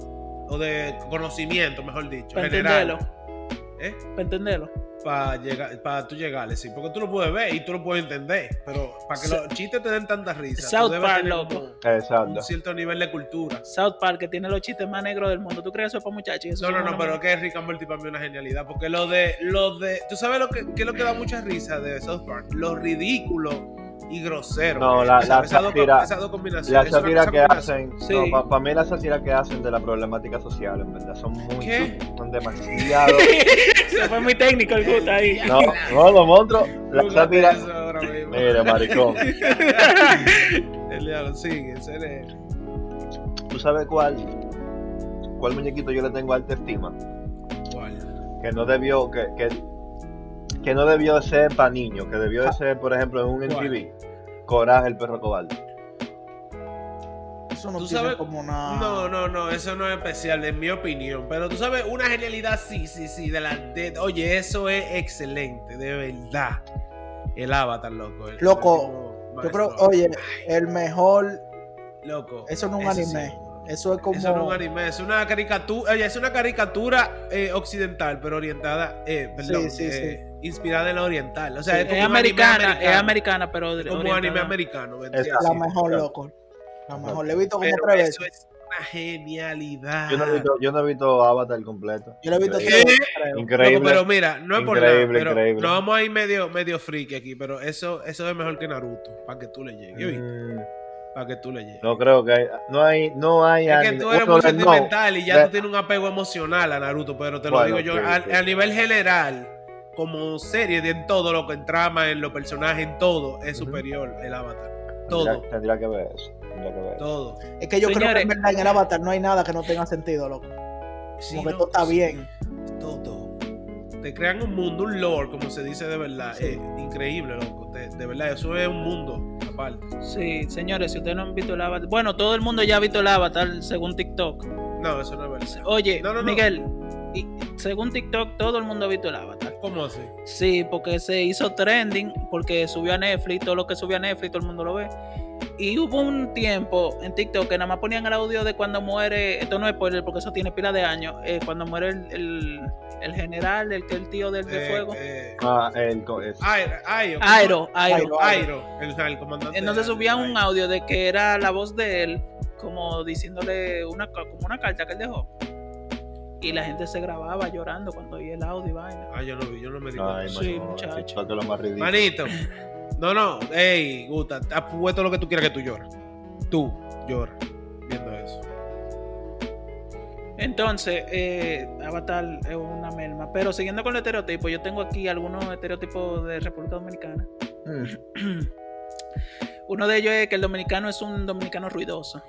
o de conocimiento, mejor dicho, Para general, entenderlo. ¿eh? Para entenderlo. Para llegar, para tú llegarle, sí, porque tú lo puedes ver y tú lo puedes entender, pero para que los chistes te den tanta risa, tú South debes Park, tener loco. Exacto. un cierto nivel de cultura. South Park, que tiene los chistes más negros del mundo. ¿Tú crees que eso es para muchachos? Eso No, no, no, pero que es Rick and Morty para mí es una genialidad. Porque lo de, lo de, tú sabes lo que, qué es lo que da mucha risa de South Park, lo ridículo y grosero. No, la- es. la esas dos, sátira-. La que hacen, Sí. para mí la sátira que hacen de la problemática social, en verdad, son muy, ¿Qué? son demasiado. [LAUGHS] Se fue muy técnico el gusto ahí. [LAUGHS] No, no, los monstruos, la sátira. Mira, maricón. [LAUGHS] El diablo, sigue, serio. ¿Tú sabes cuál? ¿Cuál muñequito yo le tengo alta estima? ¿Cuál? Que no debió, que, que, que no debió ser para niños, que debió de ser, por ejemplo, en un ¿Cuál? MTV. Coraje, el perro cobarde. Eso no ¿Tú tiene sabes? como una. No, no, no, eso no es especial, en mi opinión. Pero tú sabes, una genialidad, sí, sí, sí. De la, de- oye, eso es excelente, de verdad. El avatar, loco. el- Loco, el Yo creo, oye, el mejor. Loco. Eso no es un anime. sí. Eso es como. Eso no es un anime, es una caricatura, oye, es una caricatura eh, occidental, pero orientada, eh, perdón, Sí, sí, eh, inspirada en la oriental. O sea, Sí, es como Es americana, es americano, americana, pero es como un orientada. anime americano. Exacto. La mejor, claro. loco. La mejor. Le he visto como tres veces. es una genialidad. Yo no he visto, yo no he visto Avatar completo. Yo le he visto Increíble. Increíble. Pero mira, no es por nada, Increíble, pero increíble. nos vamos a ir medio, medio friki aquí, pero eso, eso es mejor que Naruto, para que tú le llegues. Mm, Para que tú le llegues. no creo que hay, no hay, no hay Es que tú eres muy no, sentimental y ya de- tú tienes un apego emocional a Naruto, pero te lo Bueno, digo yo, sí, a, sí. a nivel general, como serie, de en todo lo que en trama, en los personajes, en todo, es superior el avatar. Tendría, Todo, tendría que ver eso. Tendría que ver eso. todo. Es que yo creo que en verdad en el avatar no hay nada que no tenga sentido, loco. Sí, Como que no, todo está sí, bien. Todo. Te crean un mundo, un lore, como se dice de verdad. Sí. eh, increíble, loco. de verdad, eso es un mundo aparte. Sí, señores, si ustedes no han visto el avatar. Bueno, todo el mundo ya ha visto el avatar según TikTok. No, eso no es verdad. Oye, No, no, no. Miguel, y según TikTok, todo el mundo ha visto el avatar. ¿Cómo así? Sí, porque se hizo trending, porque subió a Netflix, todo lo que subió a Netflix, todo el mundo lo ve. Y hubo un tiempo en TikTok que nada más ponían el audio de cuando muere, esto no es spoiler porque eso tiene pila de años, eh, cuando muere el, el- el general, el que el tío del de Eh, fuego. eh, Ah, el, es- Airo, Airo, Airo, Airo. Airo. Airo, el, el comandante. Entonces subían un audio de que era la voz de él, como diciéndole una, como una carta que él dejó. Y la gente se grababa llorando cuando oía el audio y vaina. Ah, yo no vi, yo no me di Ay, cuenta. Sí, no, muchacho. Manito. No, no. Ey, Gusta, haz puesto lo que tú quieras que tú llores. Tú lloras viendo eso. Entonces, eh, Avatar es una merma. Pero siguiendo con los estereotipos, yo tengo aquí algunos estereotipos de República Dominicana. Mm, Uno de ellos es que el dominicano es un dominicano ruidoso.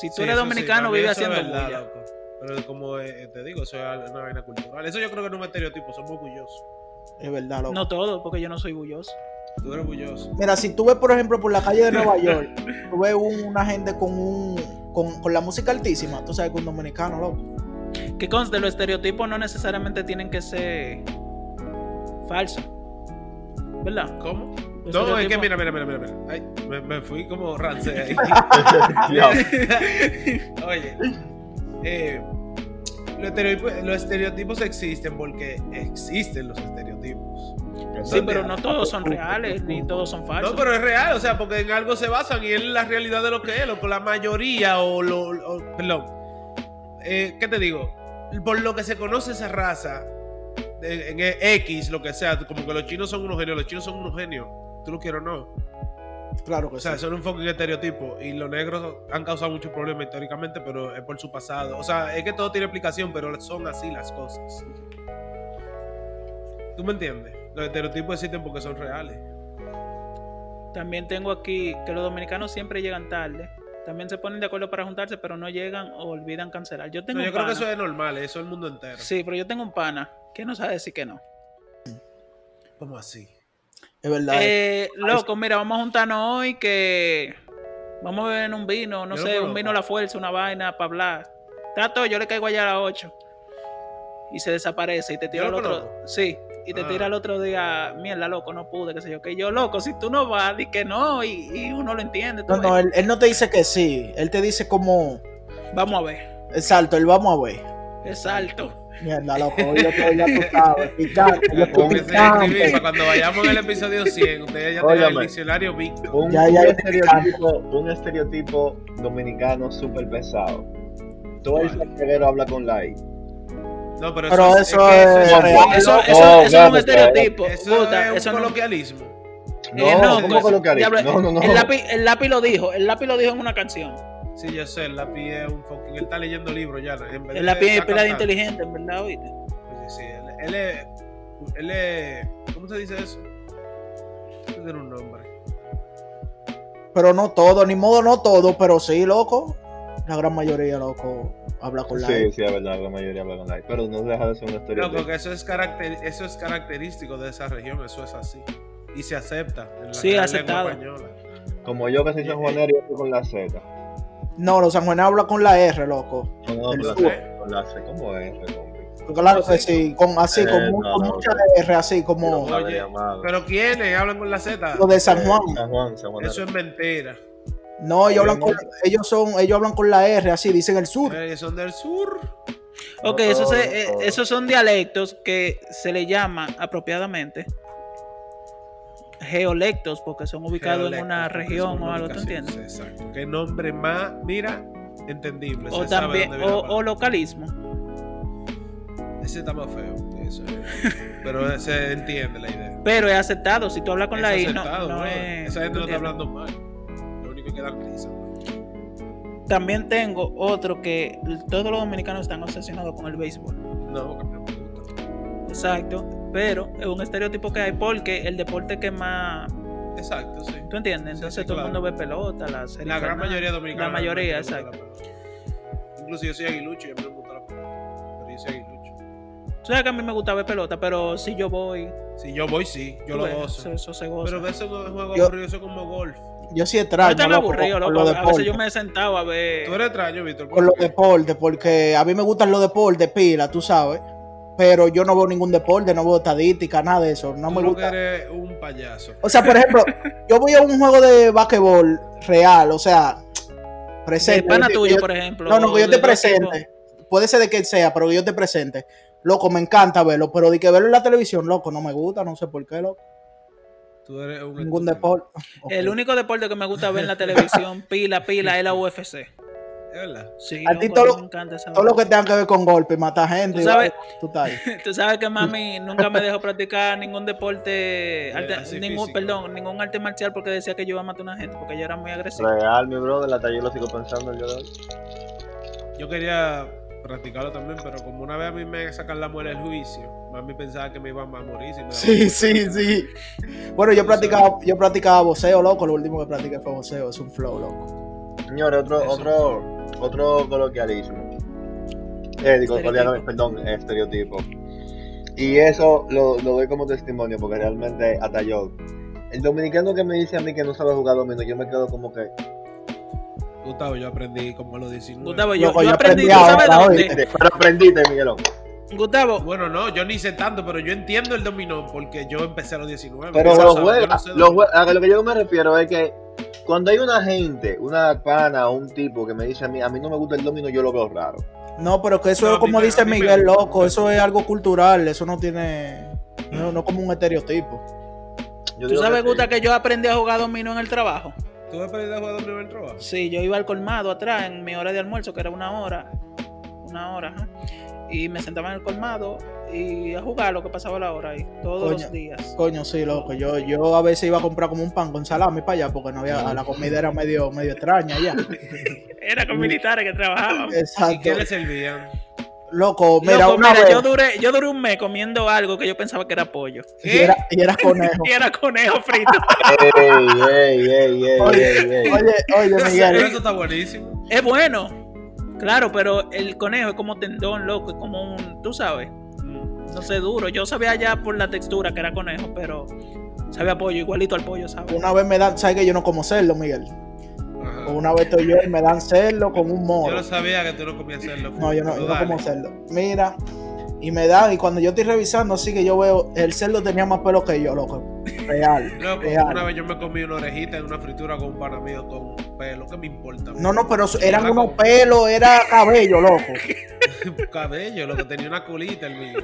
Si tú Sí, eres sí, dominicano, para mí vive eso es haciendo verdad, bulla. loco. Pero como eh, te digo, eso es una vaina cultural. Eso yo creo que no es un estereotipo, somos orgullosos. Es verdad, loco. No todo, porque yo no soy bulloso. Tú eres orgulloso. Mira, si tú ves, por ejemplo, por la calle de Nueva York, [LAUGHS] tú ves un- una gente con un con, con la música altísima, tú sabes que un dominicano, loco. Que conste, los estereotipos no necesariamente tienen que ser falsos. ¿Verdad? ¿Cómo? Los No, es que mira, mira, mira, mira. mira. Ay, me, me fui como rance ahí. [LAUGHS] [LAUGHS] Oye, eh, los, estereotipos, los estereotipos existen porque existen los estereotipos. Sí, pero no todos son reales, ni todos son falsos. No, pero es real, o sea, porque en algo se basan y es la realidad de lo que es, lo la mayoría o lo. o- perdón. Eh, ¿Qué te digo? Por lo que se conoce esa raza, en X, lo que sea, como que los chinos son unos genios, los chinos son unos genios. Tú lo quieres o no. Claro que O sea, sí. son un fucking estereotipo. Y los negros han causado muchos problemas históricamente, pero es por su pasado. O sea, es que todo tiene explicación, pero son así las cosas. ¿Tú me entiendes? Los estereotipos existen porque son reales. También tengo aquí que los dominicanos siempre llegan tarde. También se ponen de acuerdo para juntarse, pero no llegan o olvidan cancelar. Yo tengo No, un yo creo que eso es normal, eso es el mundo entero. Sí, pero yo tengo un pana que no sabe decir que no. ¿Cómo así? Es verdad. Eh, loco, mira, vamos a juntarnos hoy que vamos a beber en un vino, no Yo sé, un vino a la fuerza, una vaina para hablar. Tato, yo le caigo allá a las 8 y se desaparece y te tira ¿Yo el lo otro. Sí, y te Ah. tira el otro día, mierda, loco, no pude, qué sé yo. Que yo, loco, si tú no vas, di que no y, y uno lo entiende. no, no, él, él no te dice que sí. Él te dice como. Vamos a ver. Exacto, él vamos a ver. Exacto. Mierda, loco. Hoy estoy ya sabes. Picante. Yo estoy escribir para picante. cuando vayamos en el episodio 100, ustedes ya tengan el diccionario Víctor. Un, Ya, ya, estereotipo, un estereotipo dominicano súper pesado. Todo el ¿Cuál? santiaguero habla con la I. No, pero, Pero eso, eso es, que es eso real. es, Eso, Oh, eso, eso es un claro, estereotipo. eso puta, es un coloquialismo. No, Eh, no, ¿cómo pues, coloquialismo? diablo, No, no, no. El lápiz, el lápiz lo dijo, el lápiz lo dijo en una canción. Sí, yo sé, el lápiz es un fucking. Él está leyendo libros ya. En vez El de lápiz es de cantando. inteligente, en verdad, oíste. Sí, sí, él, él es. Él es. ¿Cómo se dice eso? Tiene un nombre. Pero no todo, ni modo no todo, pero sí, loco. La gran mayoría, loco, habla con la Sí, sí, es verdad, la mayoría habla con la I. Pero no deja de ser un No, estereotipo. porque eso es, caracter, eso es característico de esa región, eso es así. Y se acepta en la Sí, aceptado. Española. Como yo que soy sanjuanero, yo hablo con la Z. No, los sanjuaneros hablan con la R, loco. No, no, El con la. C. Con la C. ¿Cómo es, compi? Claro que sí, con así, Eh, con, mu- no, con no, mucha. R, así como Oye. Pero ¿quiénes hablan con la Z? lo de San Eh, Juan. San Juan, San Juan. Eso es mentira. No, ellos hablan con, ellos son, ellos hablan con la R, así, dicen el sur. Eh, son del sur. Ok, No, esos, no, eh, no. esos son dialectos que se le llama apropiadamente geolectos porque son ubicados en una región o algo, ¿tú entiendes? Exacto. Qué nombre más, mira, entendible. O se sabe también, dónde o, o localismo. Ese está más feo. eso es. [LAUGHS] Pero se entiende la idea. Pero es aceptado, si tú hablas con Es la I, no, no es... Esa gente ¿tú no está hablando mal. Lo único que dan risa. También tengo otro que todos los dominicanos están obsesionados con el béisbol. No, porque no me gusta. Exacto, pero es un estereotipo que hay porque el deporte que más... Exacto, sí. ¿Tú entiendes? Entonces sí, todo el mundo ve pelota, la serie La gran mayoría de dominicanos. La mayoría, exacto. Incluso yo soy aguilucho y a mí no me gusta la pelota. Pero yo soy aguilucho. Tú sabes que a mí me gusta ver pelota, pero si yo voy, Si yo voy, sí. Yo lo ves, gozo. eso, eso se goza. Pero eso no es juego Yo- aburrido, eso es como golf. Yo sí no extraño, tan loco, aburrido, loco. los A veces yo me he sentado a ver. Tú eres extraño, Víctor. ¿por Con los deportes, porque a mí me gustan los deportes, pila, tú sabes. Pero yo no veo ningún deporte, no veo estadística, nada de eso. No Tú me lo gusta. que eres un payaso. O sea, por ejemplo, [LAUGHS] yo voy a un juego de basquetbol real, o sea, presente. El pana Yo- tuyo, yo- por ejemplo. No, no, que yo te presente. Puede ser de quien sea, pero que yo te presente. Loco, me encanta verlo, pero de que verlo en la televisión, loco, no me gusta, no sé por qué, loco. Tú eres un Ningún deporte. El único deporte que me gusta ver en la televisión, [LAUGHS] pila, pila, es la UFC. Es verdad. Sí, A ti todo lo- Todo lo que tenga que ver con golpe, matar gente, Tú sabes- tú estás ahí. [LAUGHS] Tú sabes que mami [LAUGHS] nunca me dejó practicar ningún deporte, arte- ningún, físico. perdón, ningún arte marcial porque decía que yo iba a matar a una gente porque yo era muy agresivo. Real, mi brother, la yo lo sigo pensando hoy. Yo quería practicarlo también, pero como una vez a mí me sacan la muela del juicio, mami pensaba que me iba a morir. si me daba Sí, sí, sí. Bueno, yo practicaba, yo practicaba voceo, loco. Lo último que practiqué fue voceo, es un flow, loco. Señores, otro, Eso. otro, otro coloquialismo. Eh, digo, Estereotipo. coloquialismo, perdón, estereotipo. Y eso lo, lo doy como testimonio, porque realmente hasta yo. El dominicano que me dice a mí que no sabe jugar dominó, yo me quedo como que. Gustavo, yo aprendí como a los 19. Gustavo, yo, yo yo aprendí, ¿tú aprendí sabes dónde? oíste. Pero aprendiste, Miguelón. Gustavo, Bueno, no, yo ni sé tanto, pero yo entiendo el dominó porque yo empecé a los 19. Pero Yo lo, no sé- juega- yo no sé lo, dominó. jue- a lo que yo me refiero es que cuando hay una gente, una pana o un tipo que me dice a mí, a mí no me gusta el domino, yo lo veo raro. No, pero que eso No, es como dice me Miguel, loco. Eso es algo cultural, eso no tiene. No, no como un estereotipo. Yo ¿Tú sabes, que Gusta, sí. que yo aprendí a jugar dominó en el trabajo? ¿Tú has aprendido a jugar dominó en el trabajo? Sí, yo iba al colmado atrás en mi hora de almuerzo, que era una hora. Una hora, ajá. Y me sentaba en el colmado y a jugar lo que pasaba la hora ahí, todos Coño. los días. Coño, sí, loco. Yo, yo a veces iba a comprar como un pan con salami para allá porque no había, la comida era medio, medio extraña ya. [LAUGHS] Era con militares que trabajaban. [LAUGHS] ¿Y Exacto. qué le servían? Loco, mira, Loco, una mira, vez. yo duré, yo duré un mes comiendo algo que yo pensaba que era pollo. Y era, y era conejo. [LAUGHS] Y era conejo frito. Ey, ey, ey, ey, Oye, ey, ey. Oye, oye, Miguel. eso está buenísimo. es bueno. Claro, pero el conejo es como tendón, loco, es como un, tú sabes, no sé, duro. Yo sabía ya por la textura que era conejo, pero sabía pollo, igualito al pollo, ¿sabes? Una vez me dan, ¿sabes que yo no como cerdo, Miguel? Ajá. Una vez estoy yo y me dan cerdo con un Yo moro. no sabía que tú no comías cerdo. No, yo no, yo no como cerdo. Mira, y me dan, y cuando yo estoy revisando, así que yo veo, el cerdo tenía más pelo que yo, loco. Real, [LAUGHS] Loco, real. una vez yo me comí una orejita en una fritura con un pana mío con pelo. ¿Qué me importa? No, no, pero eran Era unos como- pelos, era cabello, loco. [LAUGHS] Cabello, lo que tenía una colita el mío.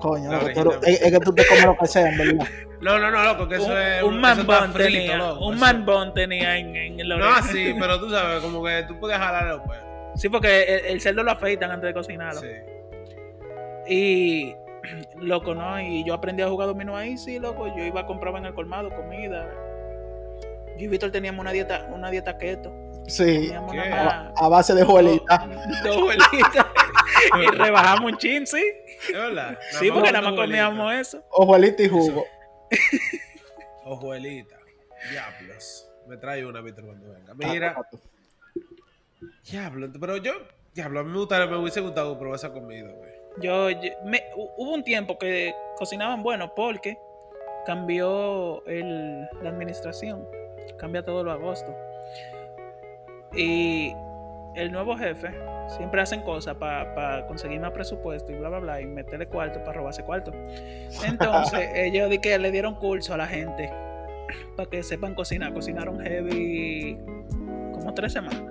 Coño, La loco, pero es, es que tú te comes lo que sea, en verdad. No, no, no, loco, que eso un, es. un man frito, tenía, loco, un man bun tenía en, en el No, oreja. sí, pero tú sabes, como que tú puedes jalar los pelos. Sí, porque el, el cerdo lo afeitan antes de cocinarlo. Sí. Y [CLEARS THROAT] loco, ¿no? Y yo aprendí a jugar dominó ahí, sí, loco. Yo iba a comprar en el colmado comida. Yo y Víctor teníamos una dieta, una dieta keto. Sí, a base de juelita. [LAUGHS] dos abuelitas. [LAUGHS] y rebajamos un chin, sí. ¿Es verdad? Sí, porque nada más comíamos eso. Ojuelita y jugo. Ojuelita. Diablos. Me trae una, Víctor, cuando venga. Mira, diablo, pero yo, diablo, a mí me gustaría, me hubiese gustado probar esa comida, güey. Yo, yo- me- hu- hubo un tiempo que cocinaban bueno porque cambió el- la administración, cambia todo lo agosto. Y el nuevo jefe siempre hacen cosas para conseguir más presupuesto y bla, bla, bla, y meterle cuarto para robarse cuarto. Entonces, [LAUGHS] ellos di que le dieron curso a la gente para que sepan cocinar. Cocinaron heavy como tres semanas.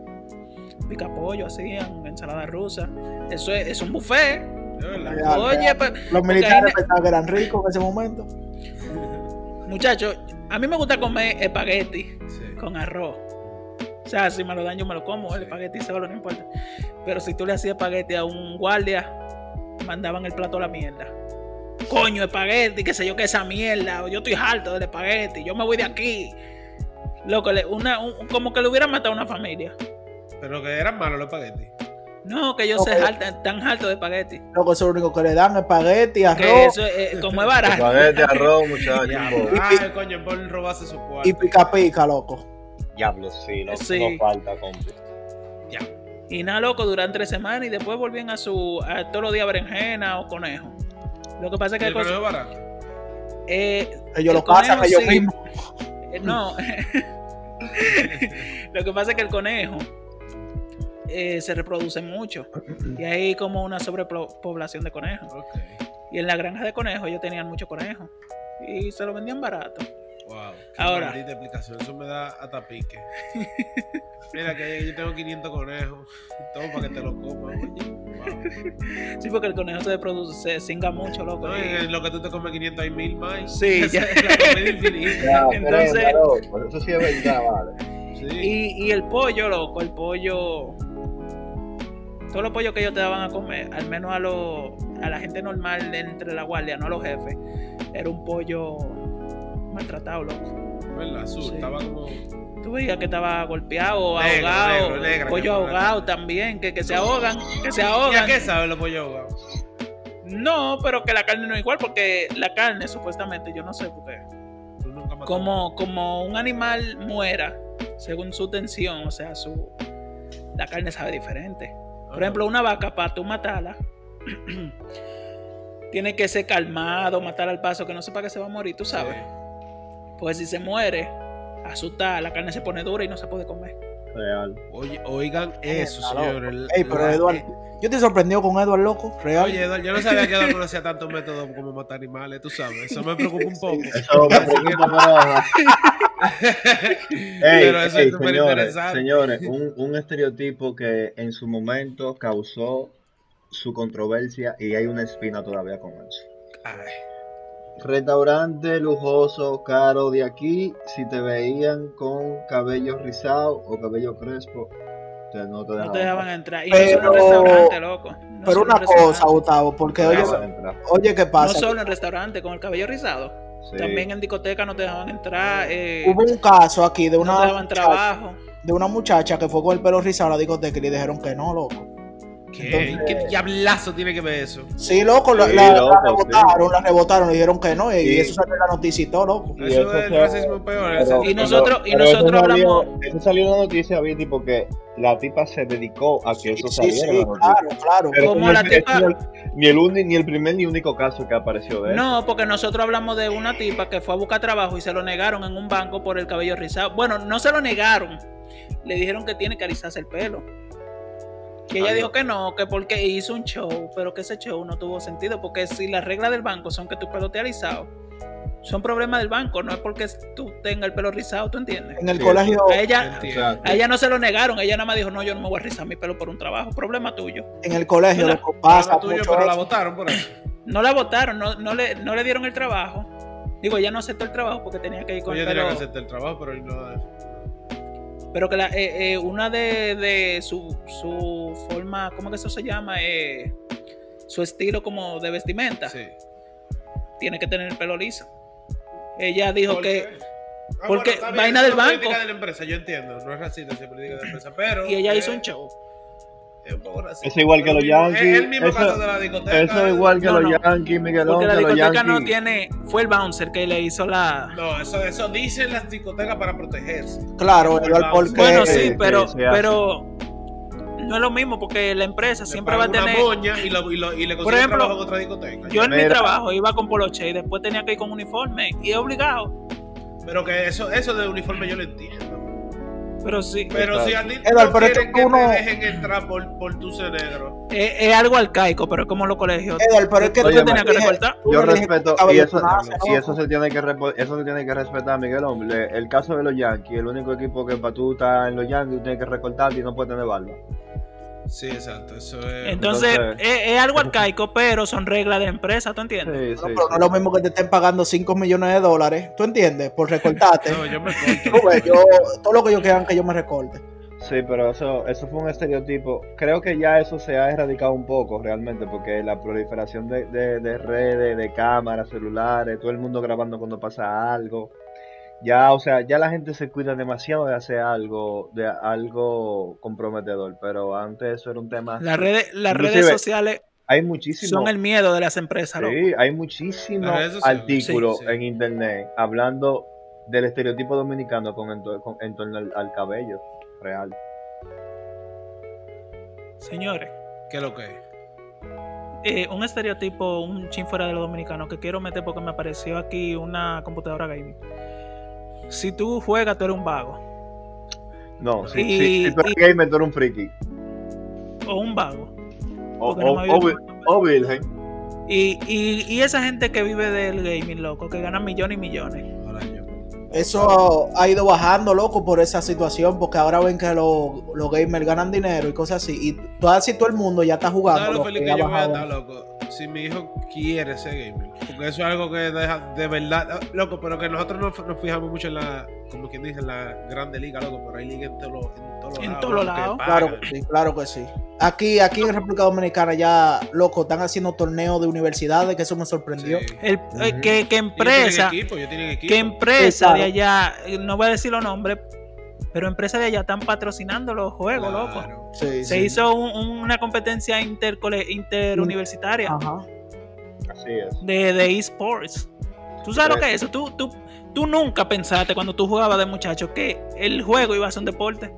Pica pollo, hacían ensalada rusa. Eso es, es un buffet. Oye, real. Los militares pensaban que eran ricos en ese momento. muchachos, a mí me gusta comer espagueti Sí. con arroz. O sea, si me lo dan, yo me lo como, el espagueti solo, no importa. Pero si tú le hacías espagueti a un guardia, mandaban el plato a la mierda. Coño, espagueti, qué sé yo, que esa mierda. Yo estoy harto del espagueti, yo me voy de aquí. Loco, le- una, un- como que le hubieran matado a una familia. Pero que eran malos los espaguetis. No, que ellos Ok. se hartan, tan hartos de espagueti. Loco, eso es lo único que le dan, espagueti, Que arroz eso, eh, como es barato. Espagueti, arroz, muchachos. Ay, coño, por robarse su cuarto. y pica pica, loco. Diablo, sí, no, Sí. no falta, compi. Y nada, loco, duran tres semanas y después volvían a su. A todos los días berenjena o conejo. Lo que pasa es que ¿Y el conejo- conejo barato? eh, Ellos el lo pasan ellos sí. mismos. eh, no. [LAUGHS] lo que pasa es que el conejo eh, se reproduce mucho. [CLEARS THROAT] Y hay como una sobrepoblación de conejos. Y en la granja de conejos ellos tenían muchos conejos. Y se lo vendían barato. Wow. Qué Ahora. maldita explicación. Eso me da hasta pique. [LAUGHS] Mira que yo tengo 500 conejos. Todo para que te lo comas. Wow. Sí, porque el conejo se reproduce, se singa mucho, loco. No, y- en lo que tú te comes 500 hay mil más. Sí, [LAUGHS] ya. Ya, Entonces- crema, loco, Eso sí es verdad, vale. Sí. Y, y el pollo, loco, el pollo. Todos los pollos que ellos te daban a comer, al menos a, los a la gente normal entre la guardia, no a los jefes, era un pollo maltratado, loco. ¿Verdad? Azul. Sí. Estaba como. Tú veías que estaba golpeado, Negro, ahogado, negro, pollo ahogado también, que, que se ahogan, que se ¿Y a ahogan. qué sabe los pollos ahogados? No, pero que la carne no es igual, porque la carne supuestamente, yo no sé por qué. Como, como un animal muera según su tensión, o sea, su la carne sabe diferente. Por ejemplo, una vaca para tú matarla [CLEARS THROAT] tiene que ser calmado, matar al paso que no sepa que se va a morir, tú sabes. Pues si se muere, asustada, la carne se pone dura y no se puede comer. Real. Oye, oigan eso, señores. Ey, pero Eduardo, yo estoy sorprendido con Eduardo, loco. Real. Oye, Eduardo, yo no sabía que Eduardo conocía tantos métodos como matar animales, tú sabes. Eso me preocupa un poco. Eso me preocupa, pero ajá. [LAUGHS] Ey, Pero eso ey, es súper señores, interesante. señores, un, [LAUGHS] un estereotipo que en su momento causó su controversia y hay una espina todavía con eso. Ay, restaurante lujoso, caro de aquí, si te veían con cabello rizado o cabello crespo, te- no te No dejaban, te dejaban entrar. Y Pero- no solo en restaurante, loco. No Pero una cosa, Gustavo, porque oye, oye, ¿qué No pasa? solo en restaurante, con el cabello rizado. Sí. También en discoteca no te dejaban entrar. Eh, Hubo un caso aquí de no te una, daban muchacha, trabajo. de una muchacha que fue con el pelo rizado a la discoteca y le dijeron que no, loco. ¿Qué? Entonces- ¿Qué diablazo tiene que ver eso? Sí, loco, la, Sí, la- la loco, rebotaron, la rebotaron, le dijeron que no, y Sí. eso salió en la noticia y todo, loco. Y eso eso es el se- racismo peor. Pero- Y nosotros- y pero nosotros eso salió- hablamos- Eso salió en la noticia, Viti, porque la tipa se dedicó a que eso saliera sí, claro, claro. Pero Como la tipa- ni el, uni- ni el primer ni único caso que apareció de eso. No, porque nosotros hablamos de una tipa que fue a buscar trabajo y se lo negaron en un banco por el cabello rizado. Bueno, no se lo negaron. Le dijeron que tiene que alisarse el pelo. Y ella Ay, dijo que no, que porque hizo un show, pero que ese show no tuvo sentido. Porque si las reglas del banco son que tu pelo esté alisado, son problemas del banco, no es porque tú tengas el pelo rizado, ¿tú entiendes? En el Sí. colegio, A ella, a ella no se lo negaron, ella nada más dijo, no, yo no me voy a rizar mi pelo por un trabajo, problema tuyo. en el colegio, pasa Problema tuyo, pero la votaron por eso. No la votaron, no, no, le, no le dieron el trabajo. Digo, ella no aceptó el trabajo porque tenía que ir con Ella el tenía pelo. que hacer el trabajo, pero él no. Pero que la, eh, eh, una de, de su, su forma, ¿cómo que eso se llama? Eh, su estilo como de vestimenta, Sí. tiene que tener el pelo liso. Ella dijo ¿Por que... Ah, porque bien, vaina eso del es política banco. de la empresa, yo entiendo, no es racista, es política de la empresa, pero. Y ella eh, hizo un show. Es un poco racista. Es igual que los el Yankees, Es el mismo eso- caso de la discoteca. Eso es igual que No, los no. Yankees, Miguelón, Porque la discoteca no tiene... Fue el bouncer que le hizo la... No, eso, eso dicen las discotecas para protegerse. Claro, bounce. porque Bueno, Sí, pero... pero no es lo mismo porque la empresa Le siempre va a tener... una y, lo, y, lo, y le Por consiguen ejemplo, en otra discoteca. Yo en mi trabajo iba con poloche y después tenía que ir con uniforme y es obligado. Pero que eso, eso de uniforme yo lo entiendo. Pero sí, Pero si a ti Eduardo, no pero es quieren que que uno- te dejen entrar por, por tu ser negro. es, es algo arcaico, pero es como los colegios. Eduardo, pero es que Oye, te tenías que recortar. Yo respeto, y eso, y eso se tiene que eso se tiene que respetar, Miguel Hombre. El caso de los Yankees, el único equipo que para tú estar en los Yankees tú tienes que recortarte y no puedes tener barba. Sí, exacto. Eso es. Entonces, Entonces- es, es algo arcaico, pero son reglas de la empresa, ¿tú entiendes? Sí, No, sí, pero no es lo mismo que te estén pagando 5 millones de dólares, ¿tú entiendes? Por recortarte. [LAUGHS] no, yo me yo, todo lo que yo quieran que yo me recorte. Sí, pero eso, eso fue un estereotipo. Creo que ya eso se ha erradicado un poco realmente, porque la proliferación de, de- de redes, de cámaras, celulares, todo el mundo grabando cuando pasa algo. Ya, o sea, ya la gente se cuida demasiado de hacer algo, de algo comprometedor, pero antes eso era un tema. Las redes, las redes sociales Hay muchísimos. son el miedo de las empresas, loco. Sí, hay muchísimos artículos sí, sí. en internet hablando del estereotipo dominicano con con- en torno al, al cabello real. Señores, ¿Qué es lo que es? eh, un estereotipo, un chin fuera de los dominicanos que quiero meter porque me apareció aquí una computadora gaming. Si tú juegas, tú eres un vago. No, si, Y- si, si tú eres y- gamer, tú eres un friki. O un vago. O, Porque no o, o, o virgen. Y, y, y esa gente que vive del gaming, loco, que gana millones y millones. Eso ha ido bajando, loco, por esa situación, porque ahora ven que los, los gamers ganan dinero y cosas así. Y todo así todo el mundo ya está jugando. ¿Sabes lo feliz que yo voy a estar, loco? Si mi hijo quiere ser gamer. Porque eso es algo que deja de verdad. Loco, pero que nosotros nos, nos fijamos mucho en la. Como quien dice, en la grande liga, loco. Pero hay liga en todos los en todos En lados. Claro que sí, claro que sí. Aquí, aquí en República Dominicana ya, loco, están haciendo torneos de universidades, que eso me sorprendió. Sí. El, eh, que, que empresa, equipo, que empresa Sí, claro. de allá, eh, no voy a decir los nombres, pero empresas de allá están patrocinando los juegos, loco. Claro. Sí, Se sí. hizo un- una competencia intercole- interuniversitaria Ajá. Así es. de, de esports. ¿Tú sabes lo que es eso? ¿Tú, tú, tú nunca pensaste cuando tú jugabas de muchacho que el juego iba a ser un deporte.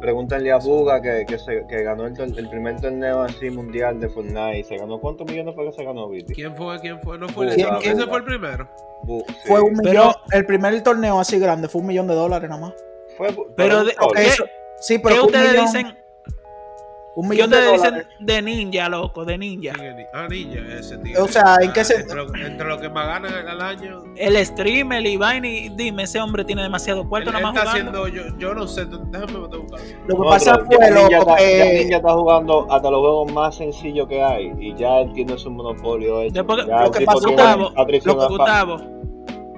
Pregúntale a Buga que, que, se, que ganó el, el primer torneo así mundial de Fortnite. ¿Se ganó cuántos millones fue que se ganó, Viti? ¿Quién fue? ¿Quién fue? No fue el ¿Quién- ese quién? fue el primero. Bu- sí. Fue un Pero- millón. El primer torneo así grande fue un millón de dólares nada más. Fue Pero fue de- un solo. ¿qué- Eso- sí, pero ¿Qué ustedes millón- dicen? Un Yo millón te de dólares. de ninja, loco, de ninja. ¿Quién es ni- Ah, ninja, ese tío. O sea, ¿en qué Ah, se- Entre lo, entre lo que más ganan al año. El streamer, y vaina, y dime, ese hombre tiene demasiado cuarto nada más está jugando. haciendo, yo, yo no sé, déjame meter a buscar. Lo que No, pasa fue, ya Ninja loco, está, ya que Ninja está jugando hasta los juegos más sencillos que hay y ya él tiene su monopolio hecho. Después que- Ya lo el que pasó, Gustavo, lo que- Gustavo,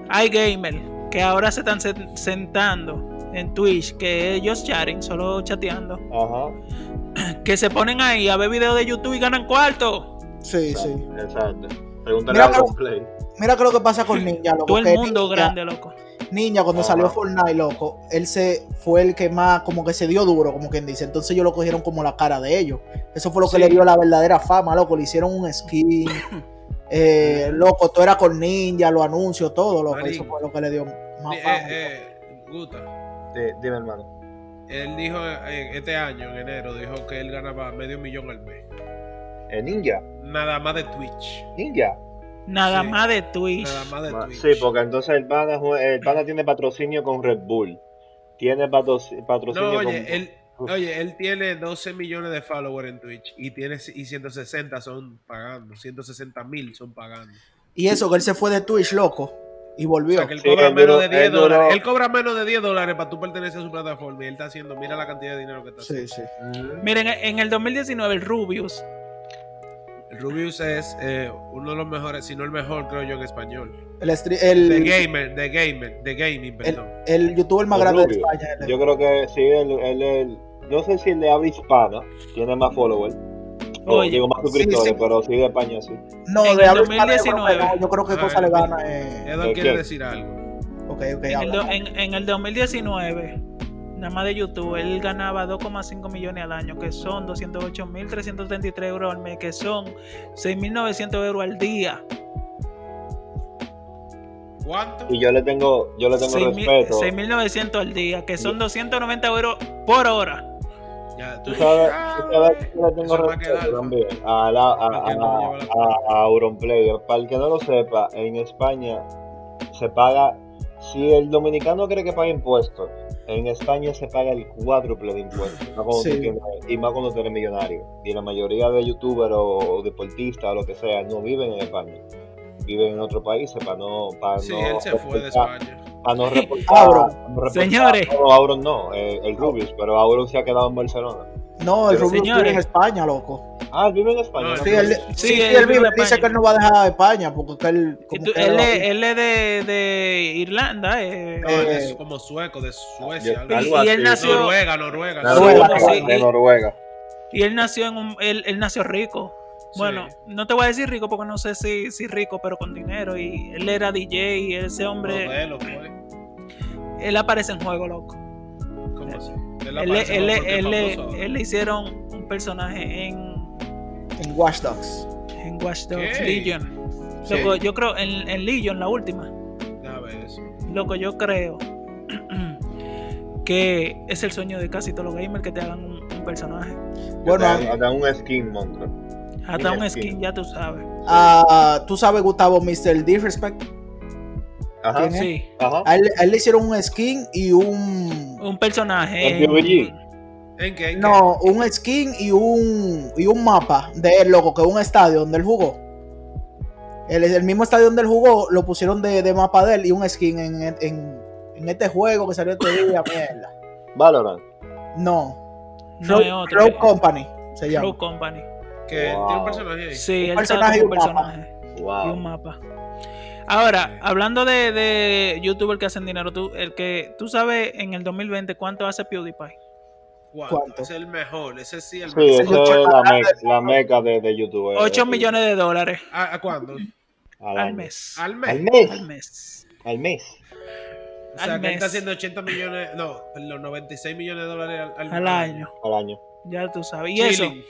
hay gamer que ahora se están sen- sentando en Twitch, que ellos chatting, solo chateando, Ajá, [CLEARS THROAT] que se ponen ahí a ver videos de YouTube y ganan cuarto. sí, sí. exacto. Pregúntale Mira, a Play. Mira que lo que pasa con [LAUGHS] Ninja, loco. Todo el mundo Ninja- grande, loco. Ninja, cuando Ajá. salió Fortnite, loco, él se fue el que más, como que se dio duro, como quien dice. Entonces ellos lo cogieron como la cara de ellos. Eso fue lo que Sí. le dio la verdadera fama, loco. Le hicieron un skin. [LAUGHS] eh, loco, todo era con Ninja, los anuncios, todo, loco. Marín. Eso fue lo que le dio más Eh, fama. eh, Guta, Di- Dime, hermano. él dijo este año, en enero, dijo que él ganaba medio millón al mes. Eh, Ninja. Nada más de Twitch. Ninja. Nada Sí. más de Twitch. Nada más de Twitch. Sí, porque entonces el pana, el pana [CLEARS THROAT] tiene patrocinio con Red Bull. Tiene patroci- patrocinio No, con. oye, él, oye, él tiene 12 millones de followers en Twitch y tiene y 160 son pagando, 160 mil son pagando. Y eso, que él se fue de Twitch, loco. Y O volvió. sea, que él Sí, cobra él menos duró- de 10 él duró- dólares. Él cobra menos de 10 dólares para tú pertenecer a su plataforma y él está haciendo, mira la cantidad de dinero que está Sí, haciendo. sí. Mm. Miren, en el 2019 el Rubius, El Rubius es eh, uno de los mejores, si no el mejor, creo yo, en español. El, el, De gamer, de gamer, de gaming, el, perdón. el youtuber más El grande de. España. Yo creo que sí, él, él, él- no sé si el de habla hispana tiene más followers. O Oye, digo más suscriptores, sí. pero sí de España sí. No, en de el habla hispana, yo creo que 2019. no, Yo creo que Ah, cosa le el- gana. Eh, Edward ¿de quiere qué? decir algo. ok, ok, en el, do- en- en el 2019, nada más de YouTube, él ganaba 2,5 millones al año, que son 208.333 euros al mes, que son 6.900 euros al día. ¿Cuánto? Y yo le tengo, yo le tengo 6.000 respeto. 6.900 al día, que son 290 euros por hora. Ya, Tú sabes, yo tengo respeto también a, la. Para el que no lo sepa, en España se paga, si el dominicano cree que paga impuestos, en España se paga el cuádruple de impuestos. más cuando tú Sí. tienes- y más cuando tú eres millonario. Y la mayoría de youtubers o, o deportistas o lo que sea no viven en España. Viven en otros países para no, para Sí, no él se fue de España. Para no [LAUGHS] reportar. Auron. para no reportar- Señores. No, Auron no, eh, el Rubius, pero Auron se ha quedado en Barcelona. No, el Pero, señores. vive en España, loco. Ah, él vive en España. No. Sí, él, sí, sí, él él vive dice que él no va a dejar España porque que él. Y como tú- que él, es, él es de, de Irlanda, eh. No, Eh, es como sueco, de Suecia. algo y, así. algo y él nació Noruega, Noruega. Noruega, Sí, Noruega. de y- Noruega. y él nació en un él, él nació rico. Sí. Bueno, no te voy a decir rico porque no sé si, si rico, pero con dinero. Y él era DJ y ese hombre, Modelo fue. él aparece en juego, loco. ¿Cómo así? Él Él, aparece él, él, él, le hicieron un personaje en, En Watch Dogs. en Watch Dogs ¿Qué? Legion. Sí. Loco, yo creo en, en Legion, la última. Ya ves. Loco, yo creo [CLEARS THROAT] que es el sueño de casi todos los gamers que te hagan un, un personaje. Bueno, hasta un skin, monstruo. Hasta un skin, ya tú sabes. ah, tú sabes, Gustavo, Mr. Disrespect. Ajá. Sí, Ajá. A él, a él le hicieron un skin y un. un personaje. ¿En qué? ¿En No, un skin y un, y un mapa de él, loco, que es un estadio donde él jugó. El, el mismo estadio donde él jugó lo pusieron de, de mapa de él y un skin en, en, en este juego que salió este día, [COUGHS] mierda. Valorant. No, No otro. Rogue Company se llama. Rogue Company. Que Wow. tiene un personaje ahí. Sí, él personaje y un un mapa. personaje y un Wow. mapa. Ahora, Sí. hablando de, de youtubers que hacen dinero, tú, el que tú sabes en el 2020 cuánto hace PewDiePie. ¿Cuánto? ¿Cuánto? Ese es el mejor. Ese sí, el Sí, mejor. esa es la, meca, la meca de, de YouTube. 8 eh, millones de dólares ¿A, a cuándo? al, al año. mes. Al mes. Al mes. Al mes. Al mes. O sea, al que él está mes. haciendo 80 millones, no, los 96 millones de dólares al, al- Al año. Al año. Ya tú sabes. Y eso, Chilling.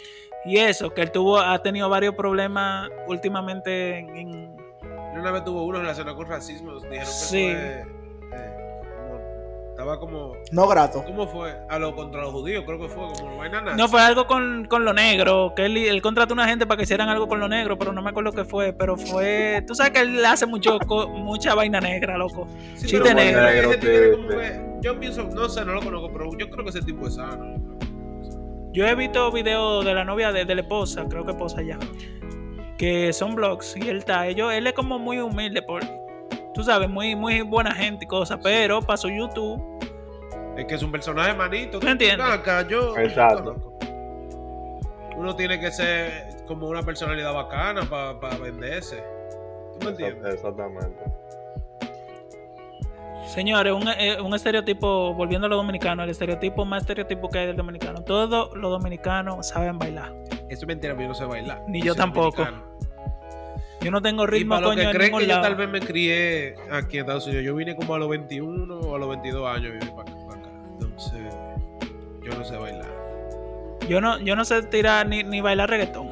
Y eso, que él tuvo, ha tenido varios problemas últimamente en, Una vez tuvo uno relacionado con racismo. Dijeron que Sí. fue. eh, como- estaba como. No grato. ¿Cómo fue? A lo contra los judíos, creo que fue, como vaina nazi. No fue algo con, con lo negro, que él, él contrató a una gente para que hicieran algo con lo negro, pero no me acuerdo qué fue, pero fue, tú sabes que él hace mucho co- mucha vaina negra, loco. Sí, chiste negro. sí. que- yo pienso, no sé, no lo conozco, pero yo creo que ese tipo es sano. Yo he visto videos de la novia de, de la esposa, creo que esposa ya, que son blogs y él está, ellos, él es como muy humilde por, tú sabes, muy, muy buena gente y cosas, pero para su YouTube, Es que es un personaje manito. ¿Tú entiendes? Ven acá, yo. Exacto. Uno tiene que ser como una personalidad bacana para venderse. ¿Tú me entiendes? Exactamente. Señores, un, eh, un estereotipo, volviendo a lo dominicano, el estereotipo más estereotipo que hay del dominicano, todos los dominicanos saben bailar. Eso es mentira, yo no sé bailar. Ni yo tampoco. dominicano. Yo no tengo Y ritmo, para los coño, que en creen que yo tal vez me crié aquí en Estados Unidos, yo vine como a los 21 o a los 22 años viví para acá. Entonces, yo no sé bailar. Yo no, yo no sé tirar ni, ni bailar reggaetón.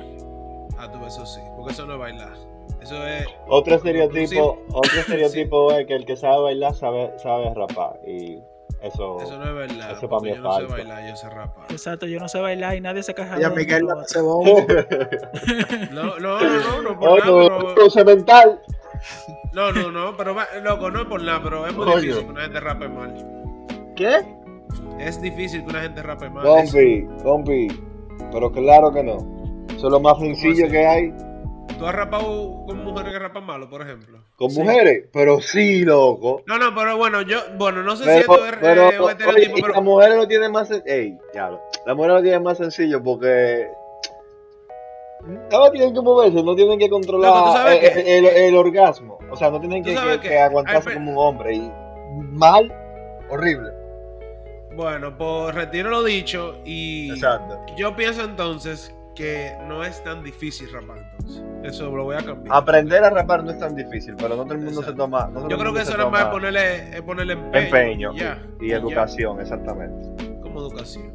Ah, tú eso sí, porque eso no es bailar. Eso es. Otro estereotipo, otro [LAUGHS] estereotipo es que el que sabe bailar sabe, sabe rapar. Y eso, Eso no es verdad. Eso para mí es yo no sé bailar, yo sé rapar. Exacto, yo no sé bailar y nadie se Oye, de Miguel, no pero- se bombo. [LAUGHS] No, no, no, no, no, por Oye, nada, pero- cruce mental. No, no, no, pero va- loco, no es por nada, pero es muy Coño. difícil que una gente rape mal. ¿Qué? Es difícil que una gente rape mal. Es- Compi, compi. Pero claro que no. Eso es lo más sencillo que hay. ¿Tú has rapado con mujeres que rapan malo, por ejemplo? Con Sí. mujeres, pero sí, loco. No, no, pero bueno, yo, bueno, no sé si esto es pero, eh, un oye, estereotipo, pero las mujeres lo tienen más sen- ey, ya lo- las mujeres lo tienen más sencillo porque no tienen que moverse, no tienen que Loco, controlar tú sabes el, que- el- el orgasmo. O sea, no tienen que, aguantarse como un hombre. Y mal, horrible. bueno, pues retiro lo dicho y Exacto. yo pienso entonces que no es tan difícil rapar entonces. Eso lo voy a cambiar. Aprender a rapar no es tan difícil, pero no todo el mundo Exacto. se toma. no Yo creo que eso más es toma ponerle, ponerle empeño. empeño y educación, exactamente. como educación.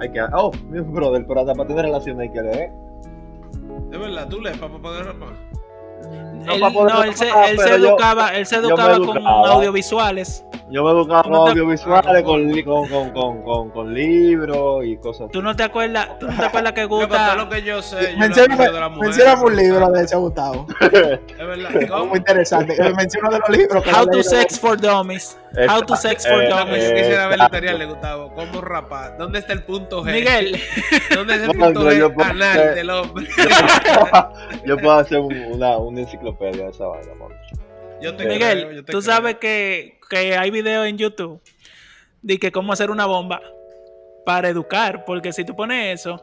Hay que, oh, mi brother, pero hasta para tener relaciones hay que leer. De verdad, tú lees para poder rapar. Él, pa' poder no, él se, él se pero yo- educaba, él se me educaba con educaba. audiovisuales. Yo me educaba ¿Tú con no te- audiovisuales, con, con, con, con, con, con libros y cosas. ¿Tú no te acuerdas, tú no te acuerdas que gusta? lo que yo sé, mujer. mencióname un libro de ese Gustavo. [LAUGHS] Es verdad. ¿Cómo? Muy interesante. [LAUGHS] Menciona de los libros. que How no to sex for dummies. How to sex for Eh, dummies. yo quisiera ver el Exacto. material de Gustavo. ¿Cómo rapar? ¿Dónde está el punto G? Miguel, [LAUGHS] ¿Dónde es el punto G puedo anal del hombre? [LAUGHS] Yo puedo hacer un- una, una enciclopedia de esa vaina, amor. Yo te Miguel, creo, yo te tú creo. sabes que, que hay videos en YouTube de que cómo hacer una bomba para educar, porque si tú pones eso,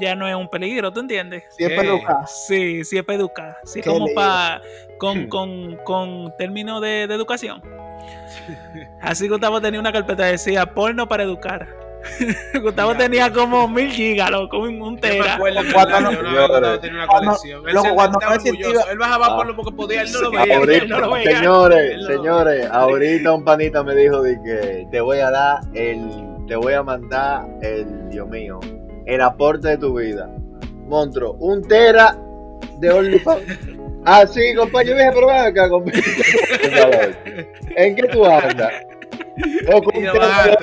ya no es un peligro, ¿tú entiendes? Siempre ¿Qué? educar. Sí, sí es para educar, sí es Qué como para con, con, con términos de, de educación. [LAUGHS] Así Gustavo tenía una carpeta que decía porno para educar. [LAUGHS] Gustavo tenía como mil gigas, loco, un, un Yo me tera. acuerdo que Cuando no- Gustavo tenía una Cuando- colección. Él loco, cuando no existía-. Él bajaba Ah. por lo que podía, él no lo veía. ahorita- él no lo veía. señores, no señores, ahorita un panita me dijo de que te voy a dar el, te voy a mandar el, Dios mío, el aporte de tu vida. Monstruo, un tera de [LAUGHS] OnlyFans. Ah, sí, compañero, yo dije, pero ven acá, compañero. [LAUGHS] ¿En qué tú andas? Loco, un tera.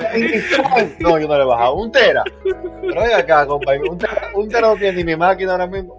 No, yo no le he bajado. Un tera. Pero ven acá, compañero. Un tera, un tera no tiene ni mi máquina ahora mismo.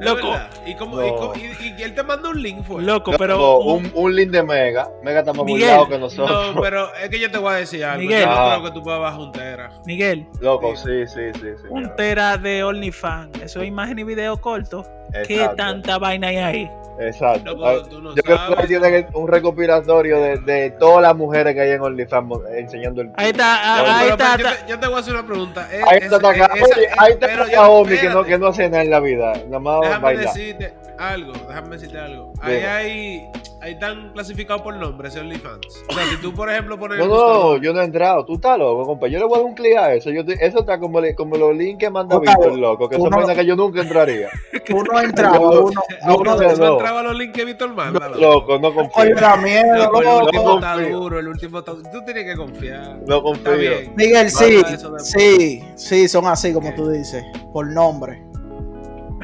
Loco. Y, como, y, No. y- y él te manda un link, fue. Loco, pero un, un link de Mega. Mega está más burlado que nosotros. No, pero es que yo te voy a decir algo. Miguel. Yo no Ah. creo que tú puedas bajar un tera. Miguel, Loco, sí, sí, sí. sí un mira. tera de OnlyFans, eso es imagen y video corto. ¿Qué tanta vaina hay ahí? Exacto. Tú no Yo creo que sabes. tiene que- un recopilatorio de, de todas las mujeres que hay en OnlyFans enseñando el. Ahí está, ah, ahí está. pero yo, está- te, yo te voy a hacer una pregunta. Eh, Ahí es- está, acá, esa- oye, ahí está pero la yo- Omi que no, que no hace nada en la vida. Nada más Déjame bailar. decirte algo, déjame decirte algo. Ahí hay, ahí están clasificados por nombre ese OnlyFans. O sea, si tú, por ejemplo, pones No, no, yo no he entrado. Tú estás loco, compa. Yo le voy a dar un clic a eso. Yo te- eso está como, le- como los links que manda Víctor, loco. Que uno- vainas que yo nunca entraría. [LAUGHS] Uno entraba, Yo- uno, yo uno no de sé. ¿Tú no. entrabas a los links que Víctor manda? No, loco? no confío. Oye, da miedo, Loco, el último está duro, el último está Tú tienes que confiar. No confío. bien. Miguel, sí, eso sí, sí, son así como tú dices, por nombre.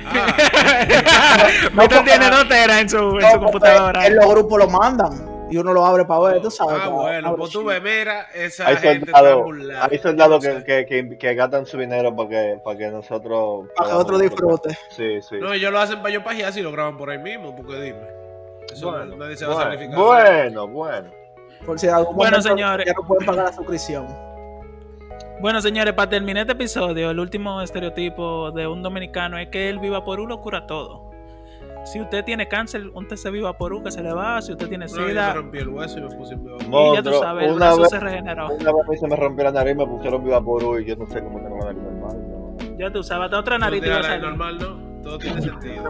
Ah, [LAUGHS] Víctor tiene dos teras en su, en su computadora. En los grupos lo mandan y uno lo abre para ver, tú sabes. ah, bueno, pues tú ves, mira, esa Hay gente está soldados, burlada. hay soldados que, que, que, que gastan su dinero para que, para que nosotros. Para que otro disfrute. Sí, sí. No, ellos lo hacen para yo pajear si lo graban por ahí mismo, porque dime. Eso bueno, nadie se va a bueno, sacrificar. bueno, bueno. Por si algún Bueno, momento señores. ya no pueden pagar la suscripción. Bueno, señores, para terminar este episodio, el último estereotipo de un dominicano es que el Vivaporú lo cura todo. Si usted tiene cáncer, úntese Vivaporú que se le va. Si usted tiene No, yo me sida, rompí el hueso y me puse viva. y ya tú sabes, el una vez- se regeneró. Una vez se me rompió la nariz, me pusieron viva por y yo no sé cómo tengo la nariz normal. ¿no? Ya tú sabes, hasta otra No nariz te tiene iba a la salir. normal, ¿no? Todo tiene [LAUGHS] sentido.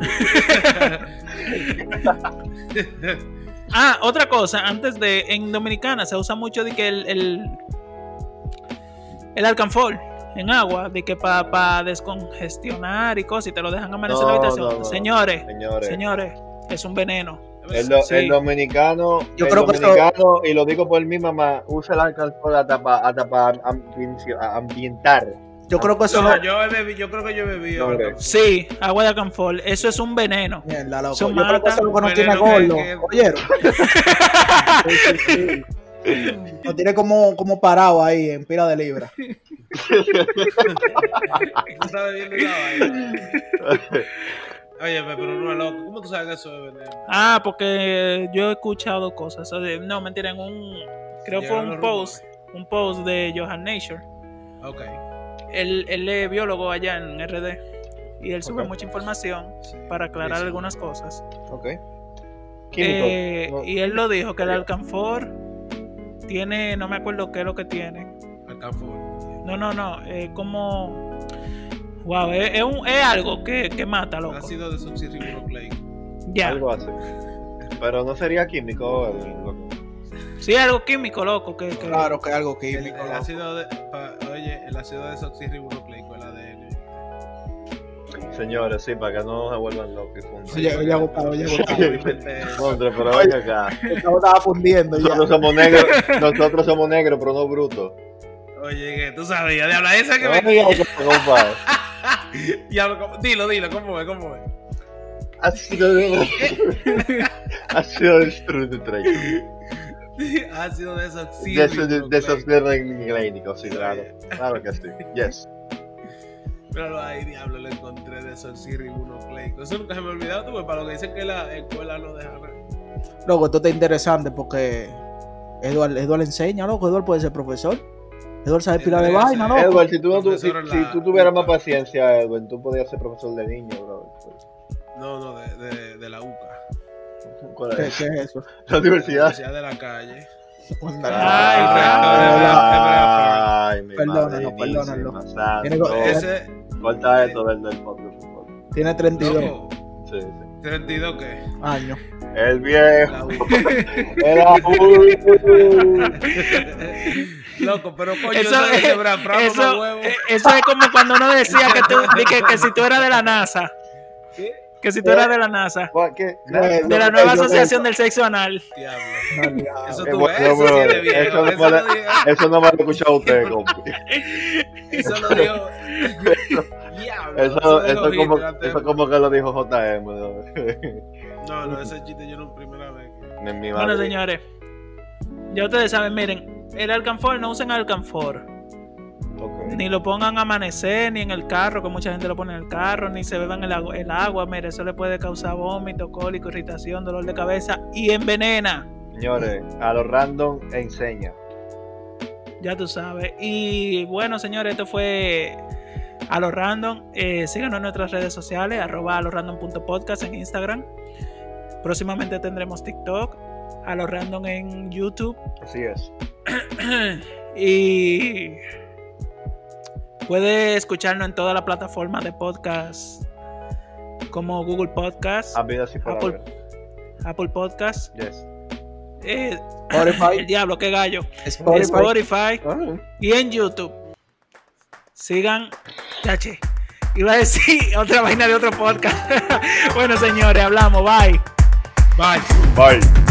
Ah, otra cosa, antes de, en Dominicana se usa mucho de que el, el, el alcanfor en agua, de que para descongestionar y cosas, y te lo dejan amanecer en la No, habitación. no, no. Señores, Señores, señores, es un veneno. el, do- Sí. el dominicano, Yo el creo que eso- dominicano, y lo digo por mi mamá, usa el alcohol hasta para ambientar. Yo creo que eso No, no. yo, he bebi- yo creo que yo he bebido. No. Sí, agua de alcanfor, eso es un veneno. Mierda, loco. Yo creo que eso es lo que Veneno tiene gordo. que- ¿Oyeron? [LAUGHS] Sí, sí, Nos tiene como, como parado ahí en pila de [LAUGHS] vaina. Oye, pe, pero no es loco. ¿Cómo tú sabes que eso es veneno? Ah, porque yo he escuchado cosas. No, mentira, en un. Creo que fue un post. Un post de Johan Nature. Ok. Él, él es biólogo allá en RD. Y él sube mucha información Sí. para aclarar Sí, sí. algunas cosas. Ok. Eh, No. Y él lo dijo que el alcanfor tiene. No me acuerdo qué es lo que tiene. Alcanfor. No, no, no. Es como. Wow, es, es un- es algo que, que mata, loco. Ácido desoxirribonucleico. Ya. Algo así. Pero no sería químico. el- loco. Sí, algo químico, loco. Que, que- Claro que es algo químico. el ácido de, pa- oye, el ácido desoxirribonucleico, el ADN. Señores, sí, para que no se vuelvan locos. y fundan. Oye, oye, agotado, oye, agotado. Pero ven acá. Estaba estaba fundiendo ya. Nosotros somos negros, nosotros somos negros, pero no brutos. Oye, que tú sabías de hablar esa que No me. [LAUGHS] Diablo. Dilo, dilo, ¿cómo es? ¿Cómo es? Ha sido [LAUGHS] ha sido destruido ácido de [LAUGHS] esos desoxirribonucleico. de esos clínicos, sí, claro. Claro que sí. Yes. Pero ahí, diablo, lo encontré desoxirribonucleico. Eso nunca se me ha olvidado, tú, pues, para lo que dicen que la escuela no deja nada. Loco, esto está interesante porque Eduard, Eduard enseña, loco. Eduard puede ser profesor. Eduard sabe pila de vaina, si tú, no tu- si, la- tú tuvieras más paciencia, Edward, tú podías ser profesor de niño, bro. No, no, de, de, de la UCA. ¿Cuál ¿Qué, es? qué es eso? La universidad. Universidad de la calle. Ay, Ay, mi Perdónalo, perdónalo. santa. Tiene co- Ese, Corta esto del, del podcast. Tiene 32 loco, Sí, sí. 32 qué? años. El viejo. [LAUGHS] Era [LAUGHS] Loco, pero coño, Eso eso, es- Eso, huevo. eh, eso es como cuando uno decía que, tú, que, que si tú eras de la NASA. ¿Qué? Que si tú eras de la NASA. ¿Qué? Eh, De la nueva asociación del sexo anal. Diablo. Eso Eh, tú ves, eso sí bro, es de viejo. eso no Eso Eso no me lo he escuchado [LAUGHS] usted, compi. eso lo dijo. Diablo. Eso, eso, como, eso como que lo dijo JM. ¿no? No, no, ese chiste yo no primera vez. Mi- mi Bueno, señores. Ya ustedes saben, miren. El alcanfor, no usen alcanfor. Ok. Ni lo pongan a amanecer, ni en el carro, que mucha gente lo pone en el carro, ni se beban el agua. El agua, mire, eso le puede causar vómito, cólico, irritación, dolor de cabeza y envenena. Señores, a los random enseña. Ya tú sabes. Y bueno, señores, esto fue a lo random. Eh, síganos en nuestras redes sociales, arroba a lo random.podcast en Instagram. Próximamente tendremos TikTok, a lo random en YouTube. Así es. [CLEARS THROAT] y puede escucharnos en todas las plataformas de podcast como Google Podcast, A vida así por Apple. Apple Podcast, Yes. eh, [LAUGHS] el Spotify. diablo, qué gallo, Spotify. Spotify Ah, y en YouTube. Sigan, chache. Iba a decir [LAUGHS] otra vaina de otro podcast. [LAUGHS] bueno, señores, hablamos. Bye. Bye. Bye.